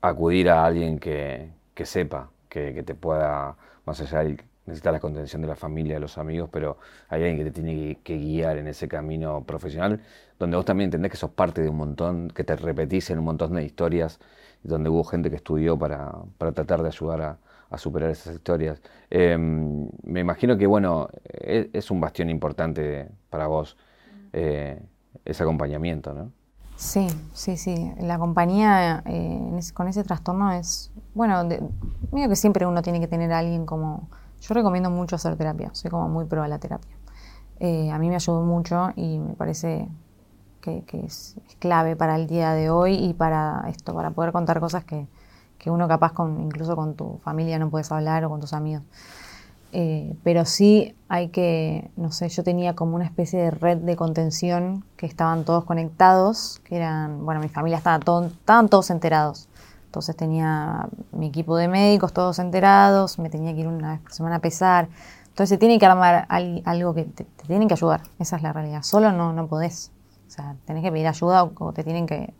acudir a alguien que, sepa, que, te pueda, más allá de necesitar la contención de la familia, de los amigos, pero hay alguien que te tiene que, guiar en ese camino profesional, donde vos también entendés que sos parte de un montón, que te repetís en un montón de historias, donde hubo gente que estudió para, para tratar de ayudar a, a superar esas historias. Em, me imagino que, bueno, e, es, un bastión importante para vos eh, ese acompañamiento, ¿no? Sí, sí, sí. La compañía eh, con ese trastorno es, bueno, de, que siempre uno tiene que tener a alguien como... Yo recomiendo mucho hacer terapia, soy como muy pro a la terapia. Eh, a mí me ayudó mucho y me parece que, es, clave para el día de hoy y para esto, para poder contar cosas que, que uno capaz con, incluso con tu familia no puedes hablar o con tus amigos. Eh, pero sí hay que, no sé, yo tenía como una especie de red de contención que estaban todos conectados, que eran, bueno, mi familia estaba todo, estaban todos enterados. Entonces tenía mi equipo de médicos todos enterados, me tenía que ir una vez por semana a pesar. Entonces se tiene que armar algo que te, tienen que ayudar, esa es la realidad. Solo no, no podés. O sea, tenés que pedir ayuda o, te tienen que,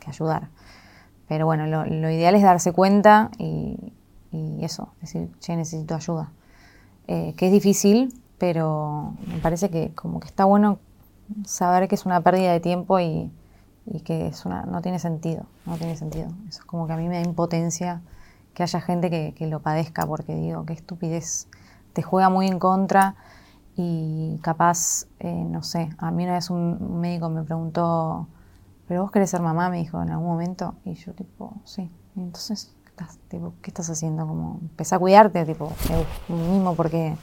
que ayudar. Pero bueno, lo, ideal es darse cuenta y, eso, decir, che, necesito ayuda. Eh, que es difícil, pero me parece que como que está bueno saber que es una pérdida de tiempo y, que es una, no tiene sentido, no tiene sentido. Eso es como que a mí me da impotencia que haya gente que, lo padezca, porque digo, qué estupidez, te juega muy en contra y capaz, eh, no sé, a mí una vez un médico me preguntó, pero vos querés ser mamá, me dijo en algún momento. Y yo, tipo, sí. Y entonces, ¿qué estás haciendo? Como, empecé a cuidarte, tipo, mismo porque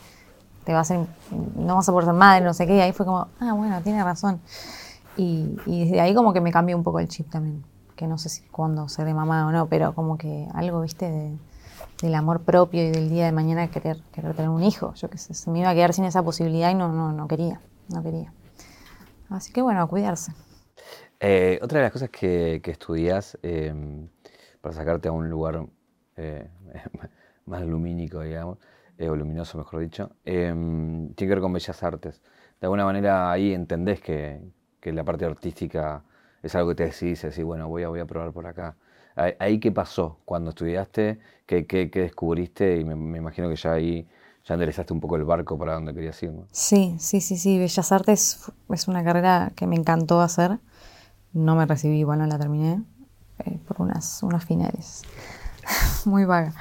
te vas a, no vas a poder ser madre, no sé qué. Y ahí fue como, ah, bueno, tiene razón. Y, y desde ahí como que me cambió un poco el chip también. Que no sé si cuándo seré mamá o no, pero como que algo, viste, del amor propio y del día de mañana querer, querer tener un hijo. Yo qué sé, se me iba a quedar sin esa posibilidad y no, no, no quería, no quería. Así que bueno, a cuidarse. Eh, otra de las cosas que, estudias em, para sacarte a un lugar eh, <laughs> más lumínico, digamos, eh, o luminoso, mejor dicho, em, tiene que ver con bellas artes. De alguna manera ahí entendés que, la parte artística es algo que te decís, decís, bueno, voy a, voy a probar por acá. ¿Ahí qué pasó cuando estudiaste? ¿Qué, qué, descubriste? Y me, imagino que ya ahí ya enderezaste un poco el barco para donde querías ir. Sí, sí, sí, sí. Bellas Artes es una carrera que me encantó hacer. No me recibí, igual no la terminé, eh, por unas, unas finales. <laughs> Muy vaga.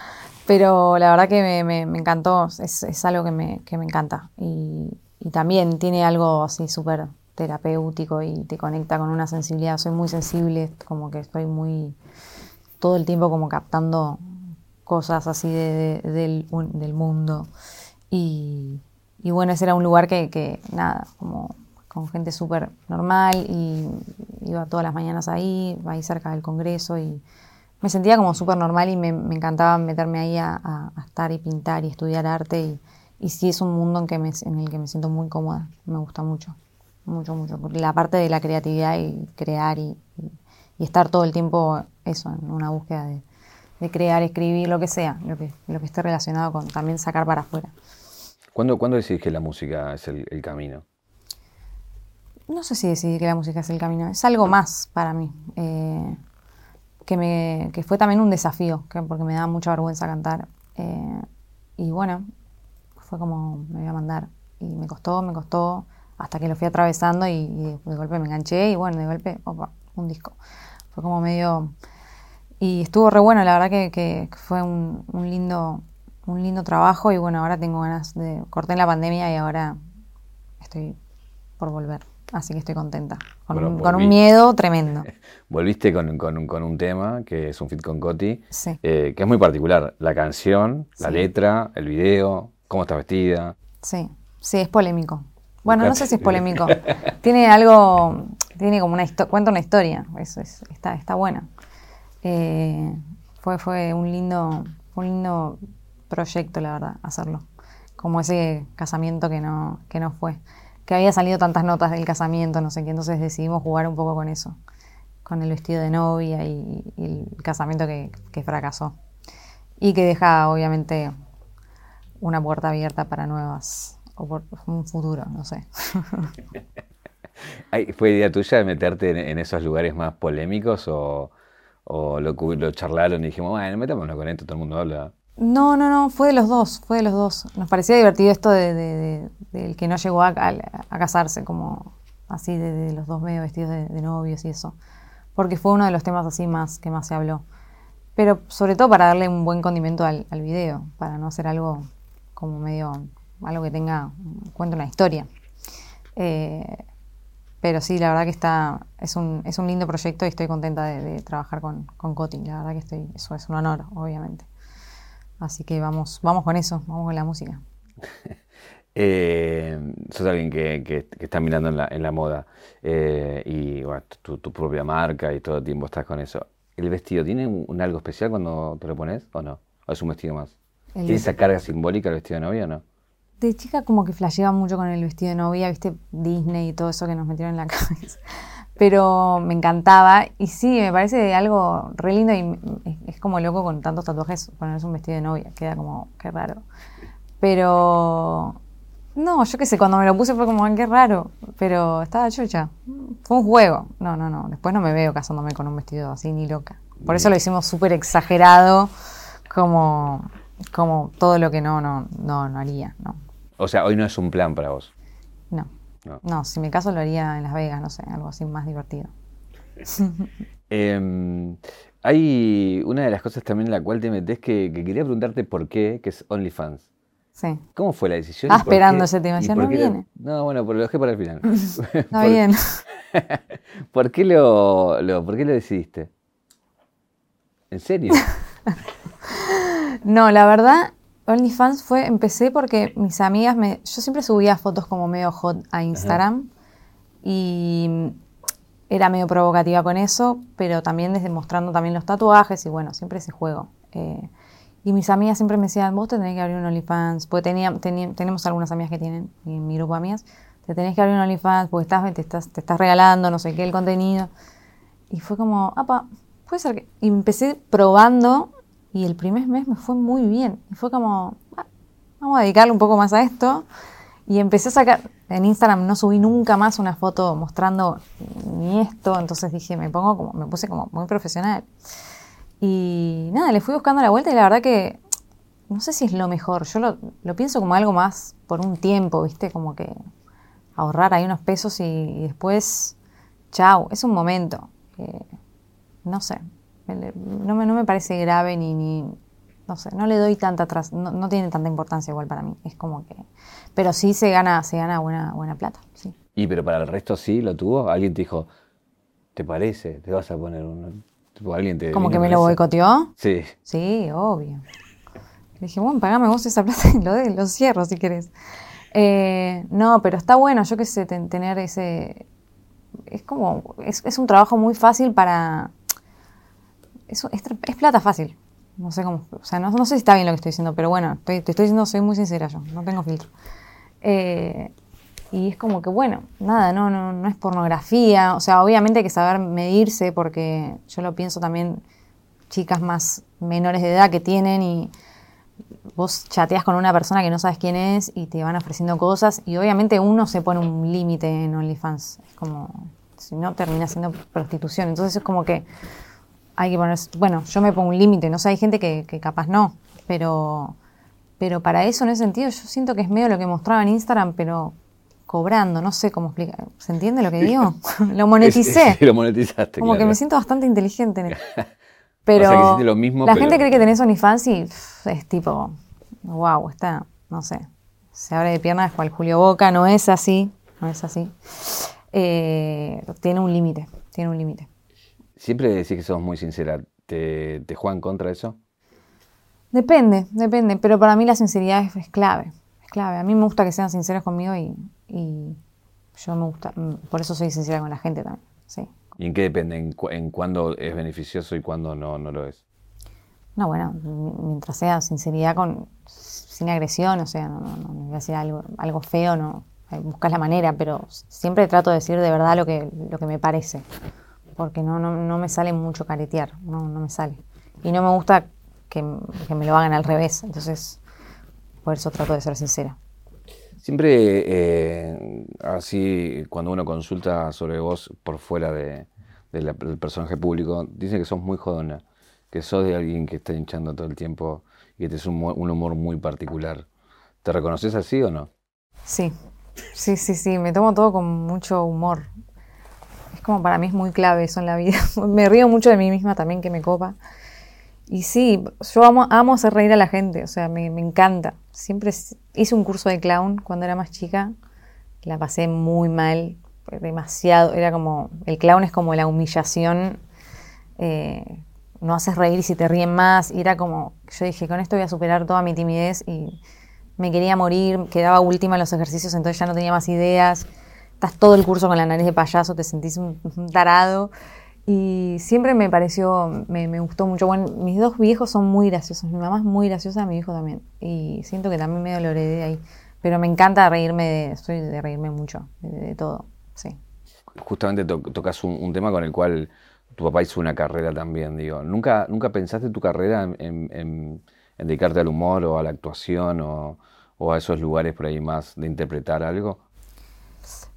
Pero la verdad que me, encantó, es, algo que me, encanta. Y, también tiene algo así súper terapéutico y te conecta con una sensibilidad. Soy muy sensible, como que estoy muy todo el tiempo como captando cosas así del, mundo. Y, y, bueno, ese era un lugar que, que nada, como con gente súper normal y iba todas las mañanas ahí, ahí cerca del Congreso y me sentía como súper normal y me, encantaba meterme ahí a, estar y pintar y estudiar arte y, y sí es un mundo en, que en el que me siento muy cómoda, me gusta mucho, mucho, mucho. La parte de la creatividad y crear y, estar todo el tiempo eso, en una búsqueda de, crear, escribir, lo que sea, lo que, lo que esté relacionado con también sacar para afuera. ¿Cuándo, ¿cuándo decís que la música es el camino? No sé si decidí que la música es el camino, es algo más para mí. Eh, que, me, que fue también un desafío, porque me da mucha vergüenza cantar. Eh, y bueno, fue como me voy a mandar. Y me costó, me costó, hasta que lo fui atravesando y, de golpe me enganché y bueno, de golpe, opa, un disco. Fue como medio... Y estuvo re bueno, la verdad que, fue un, un, lindo, un lindo trabajo y bueno, ahora tengo ganas de... Corté en la pandemia y ahora estoy por volver. Así que estoy contenta. Con, un, miedo tremendo. <laughs> Volviste con, un tema que es un fit con Coti, eh, que es muy particular. La canción, la letra, el video, cómo está vestida. Sí, sí, es polémico. Bueno, no sé si es polémico. <laughs> tiene algo, tiene como una historia, cuenta una historia. Eso es, está, está buena. Eh, fue, fue un lindo, un lindo proyecto, la verdad, hacerlo. Como ese casamiento que no, que no fue. Que había salido tantas notas del casamiento, no sé qué, entonces decidimos jugar un poco con eso, con el vestido de novia y, el casamiento que, fracasó. Y que deja, obviamente, una puerta abierta para nuevas, o por un futuro, no sé. <laughs> ¿Fue idea tuya de meterte en, esos lugares más polémicos o, lo, lo, charlaron y dijimos, bueno, metámonos con esto, todo el mundo habla? No, no, no, fue de los dos, fue de los dos. Nos parecía divertido esto de, del que no llegó a, casarse, como así de, los dos medio vestidos de, novios y eso. Porque fue uno de los temas así más que más se habló. Pero sobre todo para darle un buen condimento al, al video, para no hacer algo como medio, algo que tenga, cuenta una historia. Eh, pero sí, la verdad que está, es un, es un lindo proyecto y estoy contenta de, trabajar con, con Coti. La verdad que estoy, eso es un honor, obviamente. Así que vamos, vamos con eso, vamos con la música. <laughs> eh, sos alguien que, está mirando en la, en la moda eh, y bueno, tu, propia marca y todo el tiempo estás con eso. ¿El vestido tiene un, algo especial cuando te lo pones o no? ¿O es un vestido más? ¿Tiene esa carga simbólica el vestido de novia o no? De chica como que flasheaba mucho con el vestido de novia, viste Disney y todo eso que nos metieron en la <laughs> cabeza pero me encantaba y sí, me parece algo re lindo y es, como loco con tantos tatuajes ponerse un vestido de novia, queda como, qué raro. Pero, no, yo qué sé, cuando me lo puse fue como, qué raro, pero estaba chocha. Fue un juego. No, no, no, después no me veo casándome con un vestido así ni loca. Por eso lo hicimos súper exagerado, como, como todo lo que no, no, no, no haría, ¿no? O sea, hoy no es un plan para vos. No. No. si mi caso lo haría en Las Vegas, no sé, algo así más divertido. <laughs> Em, hay una de las cosas también en la cual te metes que, quería preguntarte por qué, que es OnlyFans. Sí. ¿Cómo fue la decisión? Ah, esperando ese tema, ya no viene. No, bueno, pero lo dejé para el final. <laughs> Está bien. <laughs> ¿Por qué lo, lo, ¿Por qué lo decidiste? ¿En serio? no, la verdad, OnlyFans fue, empecé porque mis amigas me. Yo siempre subía fotos como medio hot a Instagram y era medio provocativa con eso, pero también desde mostrando también los tatuajes y bueno, siempre ese juego. Eh, y mis amigas siempre me decían, vos te tenés que abrir un OnlyFans, porque tenía, tenemos algunas amigas que tienen, en mi grupo de amigas, te tenés que abrir un OnlyFans porque estás, te, estás, te estás regalando no sé qué el contenido. Y fue como, apa, puede ser que... Y empecé probando y el primer mes me fue muy bien. Y fue como, ah, vamos a dedicarle un poco más a esto. Y empecé a sacar, en Instagram no subí nunca más una foto mostrando ni esto, entonces dije, me pongo como, me puse como muy profesional. Y nada, le fui buscando la vuelta y la verdad que no sé si es lo mejor, yo lo, pienso como algo más por un tiempo, ¿viste? Como que ahorrar ahí unos pesos y, después, chao, es un momento. no sé, no me, no me parece grave ni, ni, no sé, no le doy tanta atrás, no, tiene tanta importancia igual para mí. Es como que, pero sí se gana, se gana buena, buena plata, sí. Y pero para el resto sí lo tuvo. Alguien te dijo, ¿te parece? Te vas a poner un, alguien te. Como que me lo boicoteó. Sí. Sí, obvio. Le dije, bueno, pagame vos esa plata y lo, de, lo cierro si querés. Eh, no, pero está bueno, yo qué sé, tener ese. Es como. Es, es un trabajo muy fácil para es, plata fácil. No sé cómo, o sea, no, sé si está bien lo que estoy diciendo, pero bueno, te estoy diciendo, soy muy sincera yo, no tengo filtro. Eh, y es como que, bueno, nada, no, no, no es pornografía, o sea, obviamente hay que saber medirse porque yo lo pienso también chicas más menores de edad que tienen y vos chateas con una persona que no sabes quién es y te van ofreciendo cosas y obviamente uno se pone un límite en OnlyFans, es como, si no termina siendo prostitución, entonces es como que hay que poner, bueno, yo me pongo un límite, no sé, hay gente que, capaz no, pero, pero para eso en ese sentido yo siento que es medio lo que mostraba en Instagram, pero cobrando, no sé cómo explicar, ¿se entiende lo que digo? <laughs> <laughs> lo moneticé. Sí, lo monetizaste. Como que me siento bastante inteligente. <laughs> Pero lo mismo, la gente cree que tenés OnlyFans y es tipo, wow, está, no sé, se abre de piernas cual Julio Boca, no es así, no es así. Eh, tiene un límite, tiene un límite. Siempre decís que sos muy sincera. ¿Te, te juegan contra eso? Depende, depende. Pero para mí la sinceridad es, clave. Es clave. A mí me gusta que sean sinceros conmigo y, yo me gusta. Por eso soy sincera con la gente también. Sí. ¿Y en qué depende? ¿En, en cuándo es beneficioso y cuándo no, no lo es? No, bueno, mientras sea sinceridad con sin agresión, o sea, no, no, no voy a decir algo, algo feo, no. buscas la manera, pero siempre trato de decir de verdad lo que, lo que me parece, porque no, no, me sale mucho caretear, no, no me sale. Y no me gusta que, me lo hagan al revés, entonces por eso trato de ser sincera. Siempre eh, así, cuando uno consulta sobre vos por fuera de, del personaje público, dice que sos muy jodona, que sos de alguien que está hinchando todo el tiempo y que tienes un, un humor muy particular. ¿Te reconoces así o no? Sí, sí, sí, sí, me tomo todo con mucho humor. Como para mí es muy clave eso en la vida. <laughs> me río mucho de mí misma también, que me copa. Y sí, yo amo, amo hacer reír a la gente, o sea, me, me encanta. Siempre hice un curso de clown cuando era más chica, la pasé muy mal, demasiado, era como, el clown es como la humillación, eh, no haces reír y si te ríen más, y era como, yo dije, con esto voy a superar toda mi timidez y me quería morir, quedaba última en los ejercicios, entonces ya no tenía más ideas. Estás todo el curso con la nariz de payaso, te sentís un, <laughs> tarado. Y siempre me pareció, me, gustó mucho. Bueno, mis dos viejos son muy graciosos. Mi mamá es muy graciosa, mi hijo también. Y siento que también me lo heredé ahí. Pero me encanta reírme, de, soy de reírme mucho, de, todo, sí. Justamente tocas un, tema con el cual tu papá hizo una carrera también, digo. ¿Nunca, nunca pensaste tu carrera en en dedicarte al humor o a la actuación o, a esos lugares por ahí más de interpretar algo?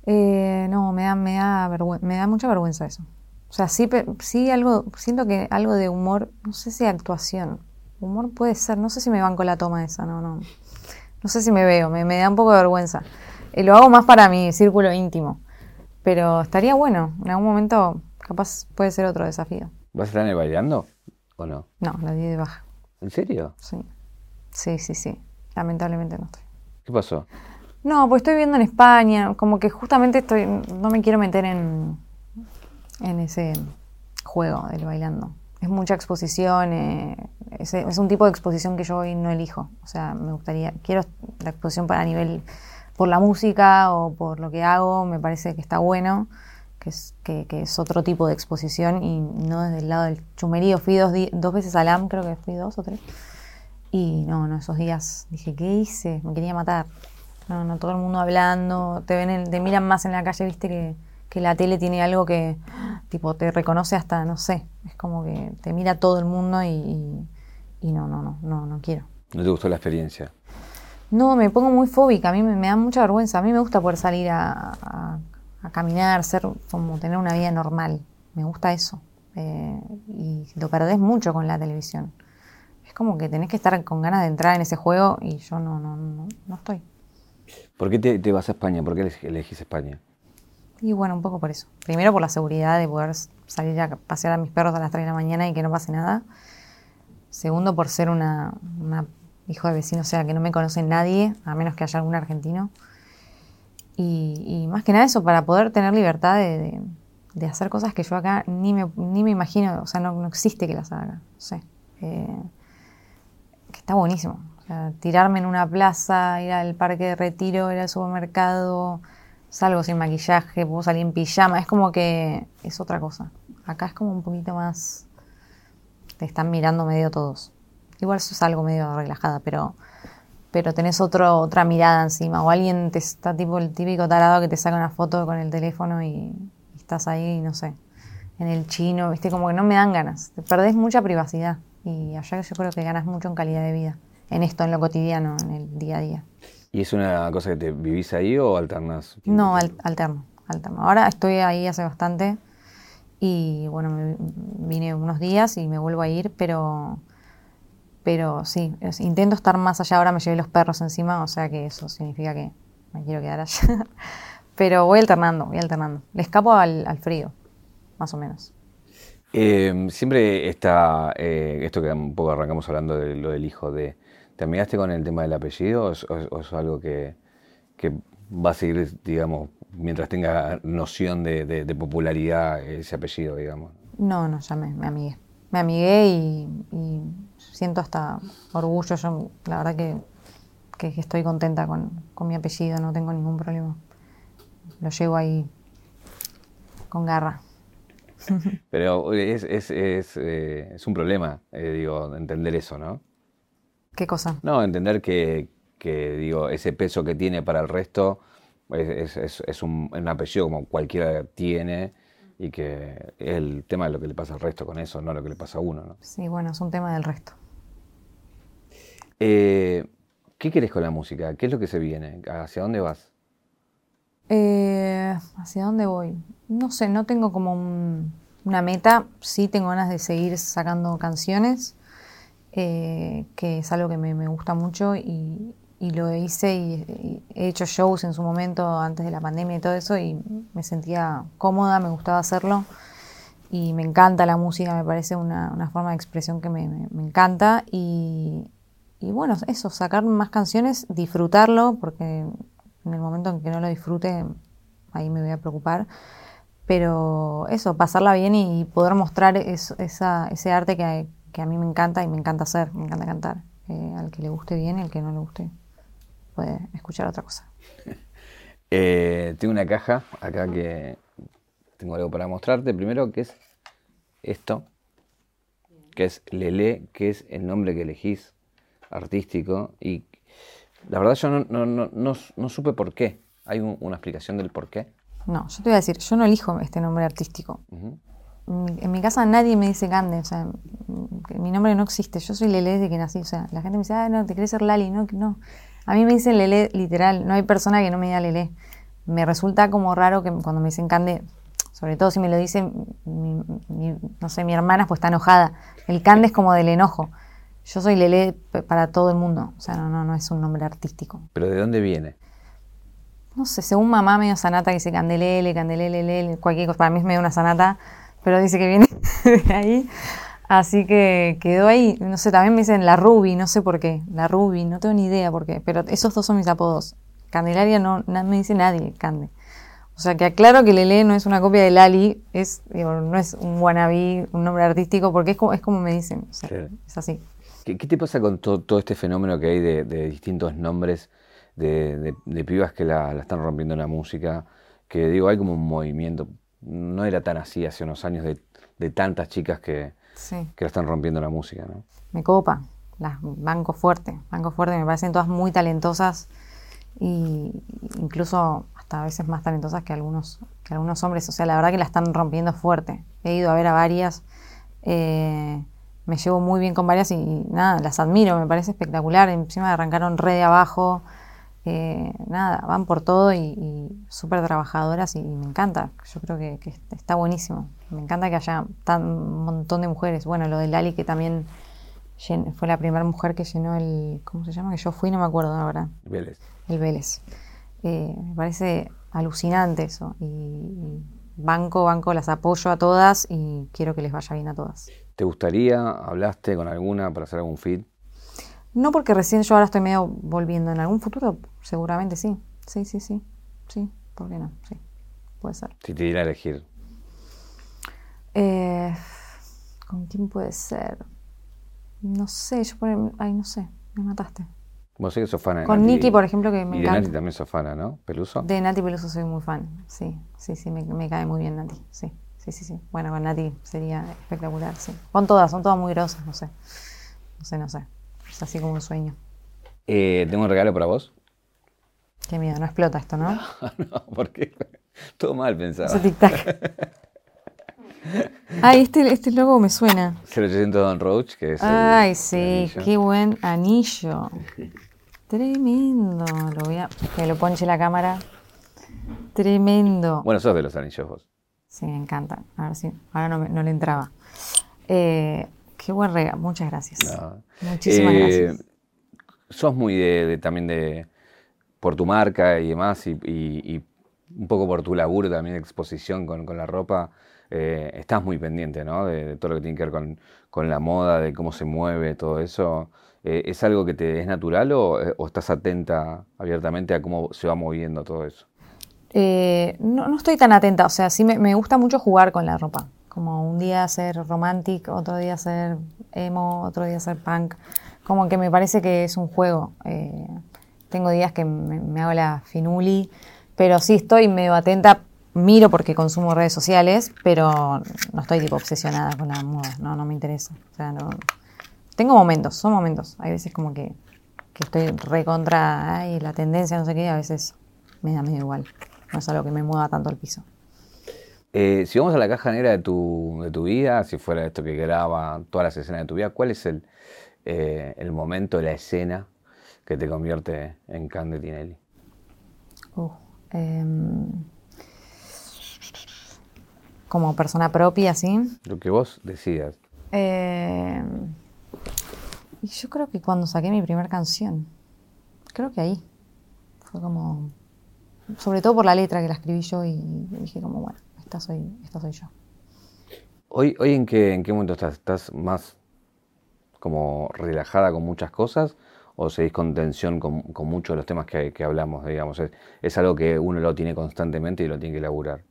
Eh, no, me da, me, da me da mucha vergüenza eso. O sea, sí, sí algo, siento que algo de humor, no sé si actuación. Humor puede ser, no sé si me banco la toma esa, no, no. No sé si me veo, me, da un poco de vergüenza. Eh, lo hago más para mi círculo íntimo. Pero estaría bueno, en algún momento capaz puede ser otro desafío. ¿Vas a estar en el bailando o no? No, la di de baja. ¿En serio? Sí. Sí, sí, sí. Lamentablemente no estoy. ¿Qué pasó? No, pues estoy viviendo en España, como que justamente estoy, no me quiero meter en, ese juego del bailando. Es mucha exposición, eh, es, un tipo de exposición que yo hoy no elijo. O sea, me gustaría, quiero la exposición para nivel, por la música o por lo que hago, me parece que está bueno que es, que, es otro tipo de exposición y no desde el lado del chumerío. Fui dos, dos veces al AM, creo que fui dos o tres. Y no, no, esos días dije, ¿qué hice? Me quería matar. No, no, todo el mundo hablando, te ven, te miran más en la calle, viste que, que la tele tiene algo que, tipo, te reconoce hasta, no sé, es como que te mira todo el mundo y, y, no, no, no, no, no quiero. ¿No te gustó la experiencia? No, me pongo muy fóbica, a mí me, da mucha vergüenza, a mí me gusta poder salir a a caminar, ser como tener una vida normal. Me gusta eso. Eh, y lo perdés mucho con la televisión. Es como que tenés que estar con ganas de entrar en ese juego y yo no, no, no, no estoy. ¿Por qué te, vas a España? ¿Por qué elegís España? Y bueno, un poco por eso. Primero por la seguridad de poder salir a pasear a mis perros a las 3 de la mañana y que no pase nada. Segundo por ser una, una hijo de vecino, o sea, que no me conoce nadie, a menos que haya algún argentino. Y, más que nada eso, para poder tener libertad de, hacer cosas que yo acá ni me, ni me imagino, o sea, no, existe que las haga No sé. Eh, que está buenísimo. Tirarme en una plaza, ir al parque de retiro, ir al supermercado, salgo sin maquillaje, puedo salir en pijama, es como que es otra cosa. Acá es como un poquito más. Te están mirando medio todos. Igual eso es algo medio relajada, pero pero tenés otro, otra mirada encima. O alguien te está tipo el típico tarado que te saca una foto con el teléfono y, estás ahí, no sé, en el chino, viste, como que no me dan ganas. Te perdés mucha privacidad. Y allá yo creo que ganas mucho en calidad de vida. En esto, en lo cotidiano, en el día a día. ¿Y es una cosa que te vivís ahí o alternas? No, alterno, alterno. Ahora estoy ahí hace bastante y bueno, me vine unos días y me vuelvo a ir, pero pero sí, intento estar más allá. Ahora me llevé los perros encima, o sea que eso significa que me quiero quedar allá. <laughs> Pero voy alternando, voy alternando. Le escapo al, frío, más o menos. Eh, siempre está, eh, esto que un poco arrancamos hablando de lo del hijo, de, ¿te amigaste con el tema del apellido o es, algo que, va a seguir, digamos, mientras tenga noción de, popularidad ese apellido, digamos? No, no, ya me, me amigué. Me amigué y siento hasta orgullo. Yo, la verdad que, estoy contenta con, mi apellido, no tengo ningún problema. Lo llevo ahí con garra. Pero es, es, es, eh, es un problema, eh, digo, entender eso, ¿no? ¿Qué cosa? No, entender que, que, digo, ese peso que tiene para el resto es, un, apellido como cualquiera tiene y que es el tema de lo que le pasa al resto con eso, no lo que le pasa a uno. ¿no? Sí, bueno, es un tema del resto. Eh, ¿Qué quieres con la música? ¿Qué es lo que se viene? ¿Hacia dónde vas? Eh, ¿Hacia dónde voy? No sé, no tengo como una meta. Sí tengo ganas de seguir sacando canciones, eh, que es algo que me, gusta mucho y, lo hice y, he hecho shows en su momento antes de la pandemia y todo eso y me sentía cómoda, me gustaba hacerlo y me encanta la música, me parece una, forma de expresión que me, encanta y, y bueno, eso, sacar más canciones, disfrutarlo, porque en el momento en que no lo disfrute, ahí me voy a preocupar. Pero eso, pasarla bien y poder mostrar esa, ese arte que, que, a mí me encanta y me encanta hacer, me encanta cantar. Eh, al que le guste bien y al que no le guste puede escuchar otra cosa. <laughs> Eh, tengo una caja acá que tengo algo para mostrarte. Primero, que es esto, que es Lele, que es el nombre que elegís artístico y la verdad yo no, supe por qué. ¿Hay una explicación del por qué? No, yo te voy a decir, yo no elijo este nombre artístico. En mi casa nadie me dice Cande, o sea, mi nombre no existe. Yo soy Lele desde que nací, o sea, la gente me dice, ah, no, te querés ser Lali, no, no. A mí me dicen Lele literal, no hay persona que no me diga Lele. Me resulta como raro que cuando me dicen Cande, sobre todo si me lo dicen, no sé, mi hermana pues está enojada. El Cande es como del enojo. Yo soy Lele para todo el mundo, o sea, no, no, no es un nombre artístico. ¿Pero de dónde viene? No sé, según mamá medio sanata que dice Candelele, Candelele, cualquier cosa, para mí es medio una sanata, pero dice que viene <laughs> de ahí. Así que quedó ahí, no sé, también me dicen la Ruby, no sé por qué, la Ruby, no tengo ni idea por qué, pero esos dos son mis apodos. Candelaria no, no me dice nadie, Cande. O sea que aclaro que Lele no es una copia de Lali, es, no es un wannabe, un nombre artístico, porque es como, es como me dicen, es así. ¿Qué, te pasa con todo este fenómeno que hay de, distintos nombres de, pibas que la, están rompiendo en la música? Que digo, hay como un movimiento, no era tan así hace unos años de, tantas chicas que, que la están rompiendo en la música, ¿no? Me copa, las banco fuerte, banco fuerte, me parecen todas muy talentosas y incluso hasta a veces más talentosas que algunos, que algunos hombres. O sea, la verdad que la están rompiendo fuerte. He ido a ver a varias. Eh, me llevo muy bien con varias y, nada, las admiro, me parece espectacular. Encima arrancaron re de abajo, eh, nada, van por todo y, súper trabajadoras y, me encanta. Yo creo que, está buenísimo. Me encanta que haya tan, un montón de mujeres. Bueno, lo de Lali que también fue la primera mujer que llenó el, ¿cómo se llama? Que yo fui, no me acuerdo ahora. Vélez. El Vélez. Eh, me parece alucinante eso. y banco, banco, las apoyo a todas y quiero que les vaya bien a todas. ¿Te gustaría, hablaste con alguna para hacer algún feed? No, porque recién yo ahora estoy medio volviendo. En algún futuro, seguramente sí. Sí, sí, sí. Sí, ¿por qué no? Sí, puede ser. Si te diera a elegir. Eh, ¿Con quién puede ser? No sé, yo por Ay, no sé, me mataste. Vos sé que sos fan de Con Nati, por ejemplo, que me y encanta. de Nati también sos fan, ¿no? ¿Peluso? De Nati Peluso soy muy fan, sí. Sí, sí, me, me cae muy bien Nati, sí. Sí, sí, sí. Bueno, con Nati sería espectacular, sí. Con todas, son todas muy grosas, no sé. No sé, no sé. Es así como un sueño. Eh, tengo un regalo para vos. Qué miedo, no explota esto, ¿no? No, <laughs> no, porque todo mal pensado. Ese tic-tac. <laughs> Ay, este, este logo me suena. 0800 Don Roach, que es. Ay, sí, qué buen anillo. Tremendo. Lo voy a. Que lo ponche la cámara. Tremendo. Bueno, sos de los anillos vos. Sí, me encanta. A ver si ahora no, le entraba. Eh, qué buen regalo. Muchas gracias. Muchísimas eh, gracias. Sos muy de, también de por tu marca y demás y, un poco por tu laburo también de exposición con, la ropa. Eh, estás muy pendiente, ¿no? De, todo lo que tiene que ver con, la moda, de cómo se mueve, todo eso. ¿Es algo que te es natural o, o estás atenta abiertamente a cómo se va moviendo todo eso? Eh, no, no, estoy tan atenta, o sea, sí me, gusta mucho jugar con la ropa. Como un día ser romantic, otro día ser emo, otro día ser punk. Como que me parece que es un juego. Tengo días que me, hago la finuli, pero sí estoy medio atenta. Miro porque consumo redes sociales, pero no estoy tipo obsesionada con la moda. No, no me interesa. O sea, no. Tengo momentos, son momentos. Hay veces como que, que estoy recontra, ay, la tendencia, no sé qué, a veces me da medio igual. No es algo que me mueva tanto el piso. Eh, si vamos a la caja negra de tu, de tu vida, si fuera esto que graba todas las escenas de tu vida, ¿cuál es el, eh, el momento, la escena que te convierte en Cande Tinelli? Uh, em, como persona propia, ¿sí? Lo que vos decidas. Em, y yo creo que cuando saqué mi primera canción, creo que ahí. Fue como, sobre todo por la letra que la escribí yo y dije como, bueno, esta soy, esta soy yo. ¿Hoy, hoy en, qué, en qué momento estás? ¿Estás más como relajada con muchas cosas o seguís con tensión con, con muchos de los temas que, que hablamos, digamos? Es, es, algo que uno lo tiene constantemente y lo tiene que elaborar.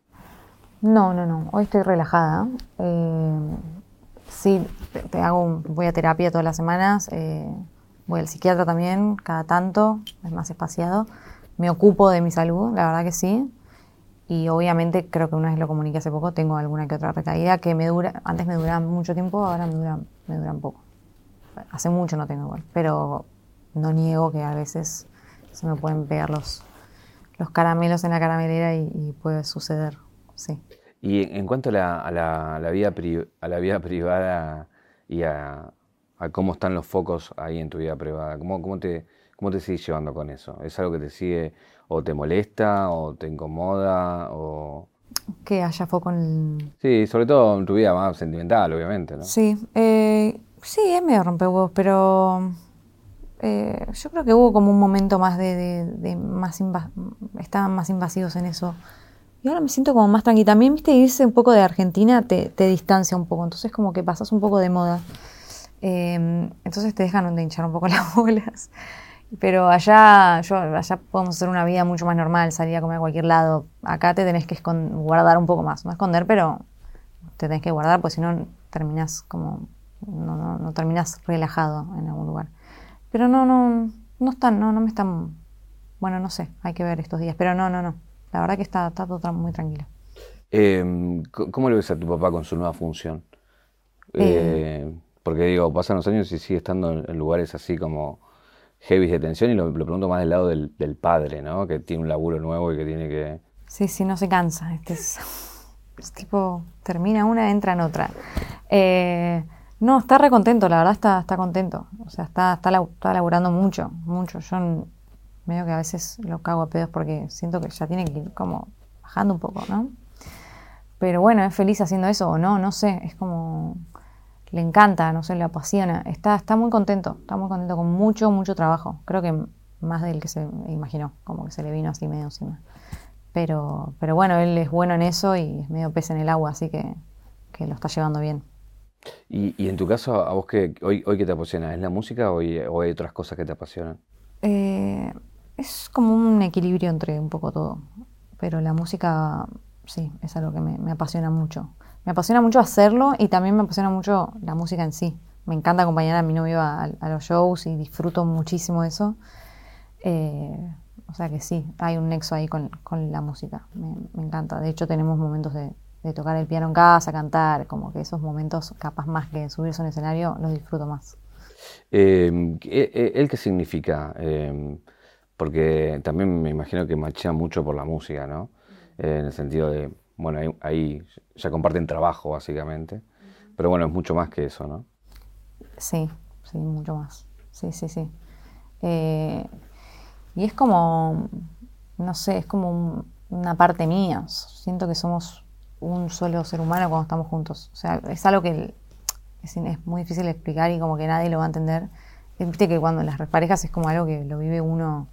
No, no, no. Hoy estoy relajada. Eh, sí, te, hago voy a terapia todas las semanas. Eh, voy al psiquiatra también, cada tanto, es más espaciado. Me ocupo de mi salud, la verdad que sí. Y obviamente, creo que una vez lo comuniqué hace poco, tengo alguna que otra recaída que me dura, antes me duraban mucho tiempo, ahora me duran, me duran poco. Hace mucho no tengo igual, pero no niego que a veces se me pueden pegar los, los caramelos en la caramelera y, y puede suceder, sí. Y en, cuanto a la, a la, a la vida, pri, a la vida <laughs> privada y a, a, cómo están los focos ahí en tu vida privada, ¿cómo, cómo, te, ¿cómo te sigues llevando con eso? ¿Es algo que te sigue o te molesta o te incomoda o...? Que haya foco en... Sí, sobre todo en tu vida más sentimental, obviamente, ¿no? Sí, eh, sí, es medio rompehuevos, pero eh, yo creo que hubo como un momento más de, de, de más estaban más invasivos en eso. Y ahora me siento como más tranquila. También, viste, irse un poco de Argentina te, te distancia un poco, entonces como que pasas un poco de moda. Eh, entonces te dejan de hinchar un poco <laughs> las bolas. Pero allá, yo, allá podemos hacer una vida mucho más normal, salir a comer a cualquier lado. Acá te tenés que guardar un poco más, no esconder, pero te tenés que guardar, porque si no terminás como, no, no, no terminás relajado en algún lugar. Pero no, no, no están, no, no me están, bueno, no sé, hay que ver estos días, pero no, no, no. La verdad que está, está todo muy tranquilo. Eh, ¿Cómo le ves a tu papá con su nueva función? Eh, eh, porque digo, pasan los años y sigue estando en, en lugares así como heavy de tensión y lo, lo, pregunto más del lado del, del, padre, ¿no? Que tiene un laburo nuevo y que tiene que... Sí, sí, no se cansa. Este es, <laughs> es tipo, termina una, entra en otra. No, está re contento, la verdad está, está contento. O sea, está, está, está laburando mucho, mucho. Yo medio que a veces lo cago a pedos porque siento que ya tiene que ir como bajando un poco, ¿no? Pero bueno, es feliz haciendo eso o no, no sé, es como le encanta, no sé, le apasiona. Está, está muy contento, está muy contento con mucho, mucho trabajo. Creo que más del que se imaginó, como que se le vino así medio encima. Pero, pero bueno, él es bueno en eso y es medio pez en el agua, así que, que lo está llevando bien. ¿Y, en tu caso, a vos qué, hoy, qué te apasiona? ¿Es la música o hay, otras cosas que te apasionan? Eh, es como un equilibrio entre un poco todo. Pero la música, sí, es algo que me, apasiona mucho me apasiona mucho hacerlo y también me apasiona mucho la música en sí. Me encanta acompañar a mi novio a, los shows y disfruto muchísimo eso. Eh, o sea que sí, hay un nexo ahí con, la música. Me, encanta. De hecho, tenemos momentos de, de, tocar el piano en casa, cantar, como que esos momentos, capaz más que subirse a un escenario, los disfruto más. Eh, ¿El qué significa? Eh, porque también me imagino que machea mucho por la música, ¿no? Eh, en el sentido de bueno, ahí, ahí, ya comparten trabajo básicamente, pero bueno, es mucho más que eso, ¿no? Sí, sí, mucho más. Sí, sí, sí. Eh, y es como, no sé, es como un, una parte mía. Siento que somos un solo ser humano cuando estamos juntos. O sea, es algo que es, es muy difícil de explicar y como que nadie lo va a entender. Viste que cuando las parejas es como algo que lo vive uno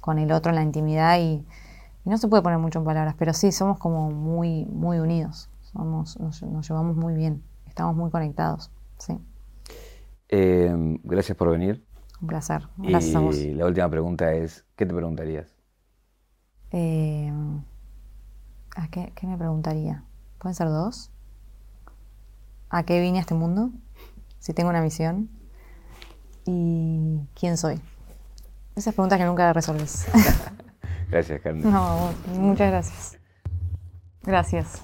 con el otro en la intimidad y y no se puede poner mucho en palabras, pero sí, somos como muy, muy unidos. Somos, nos, nos llevamos muy bien. Estamos muy conectados. Sí. Eh, gracias por venir. Un placer. Gracias y a vos. la última pregunta es, ¿qué te preguntarías? Eh, ¿A qué, qué me preguntaría? ¿Pueden ser dos? ¿A qué vine a este mundo? Si tengo una misión. ¿Y quién soy? Esas preguntas que nunca resolves. <laughs> Gracias, Carmen. No, muchas gracias. Gracias.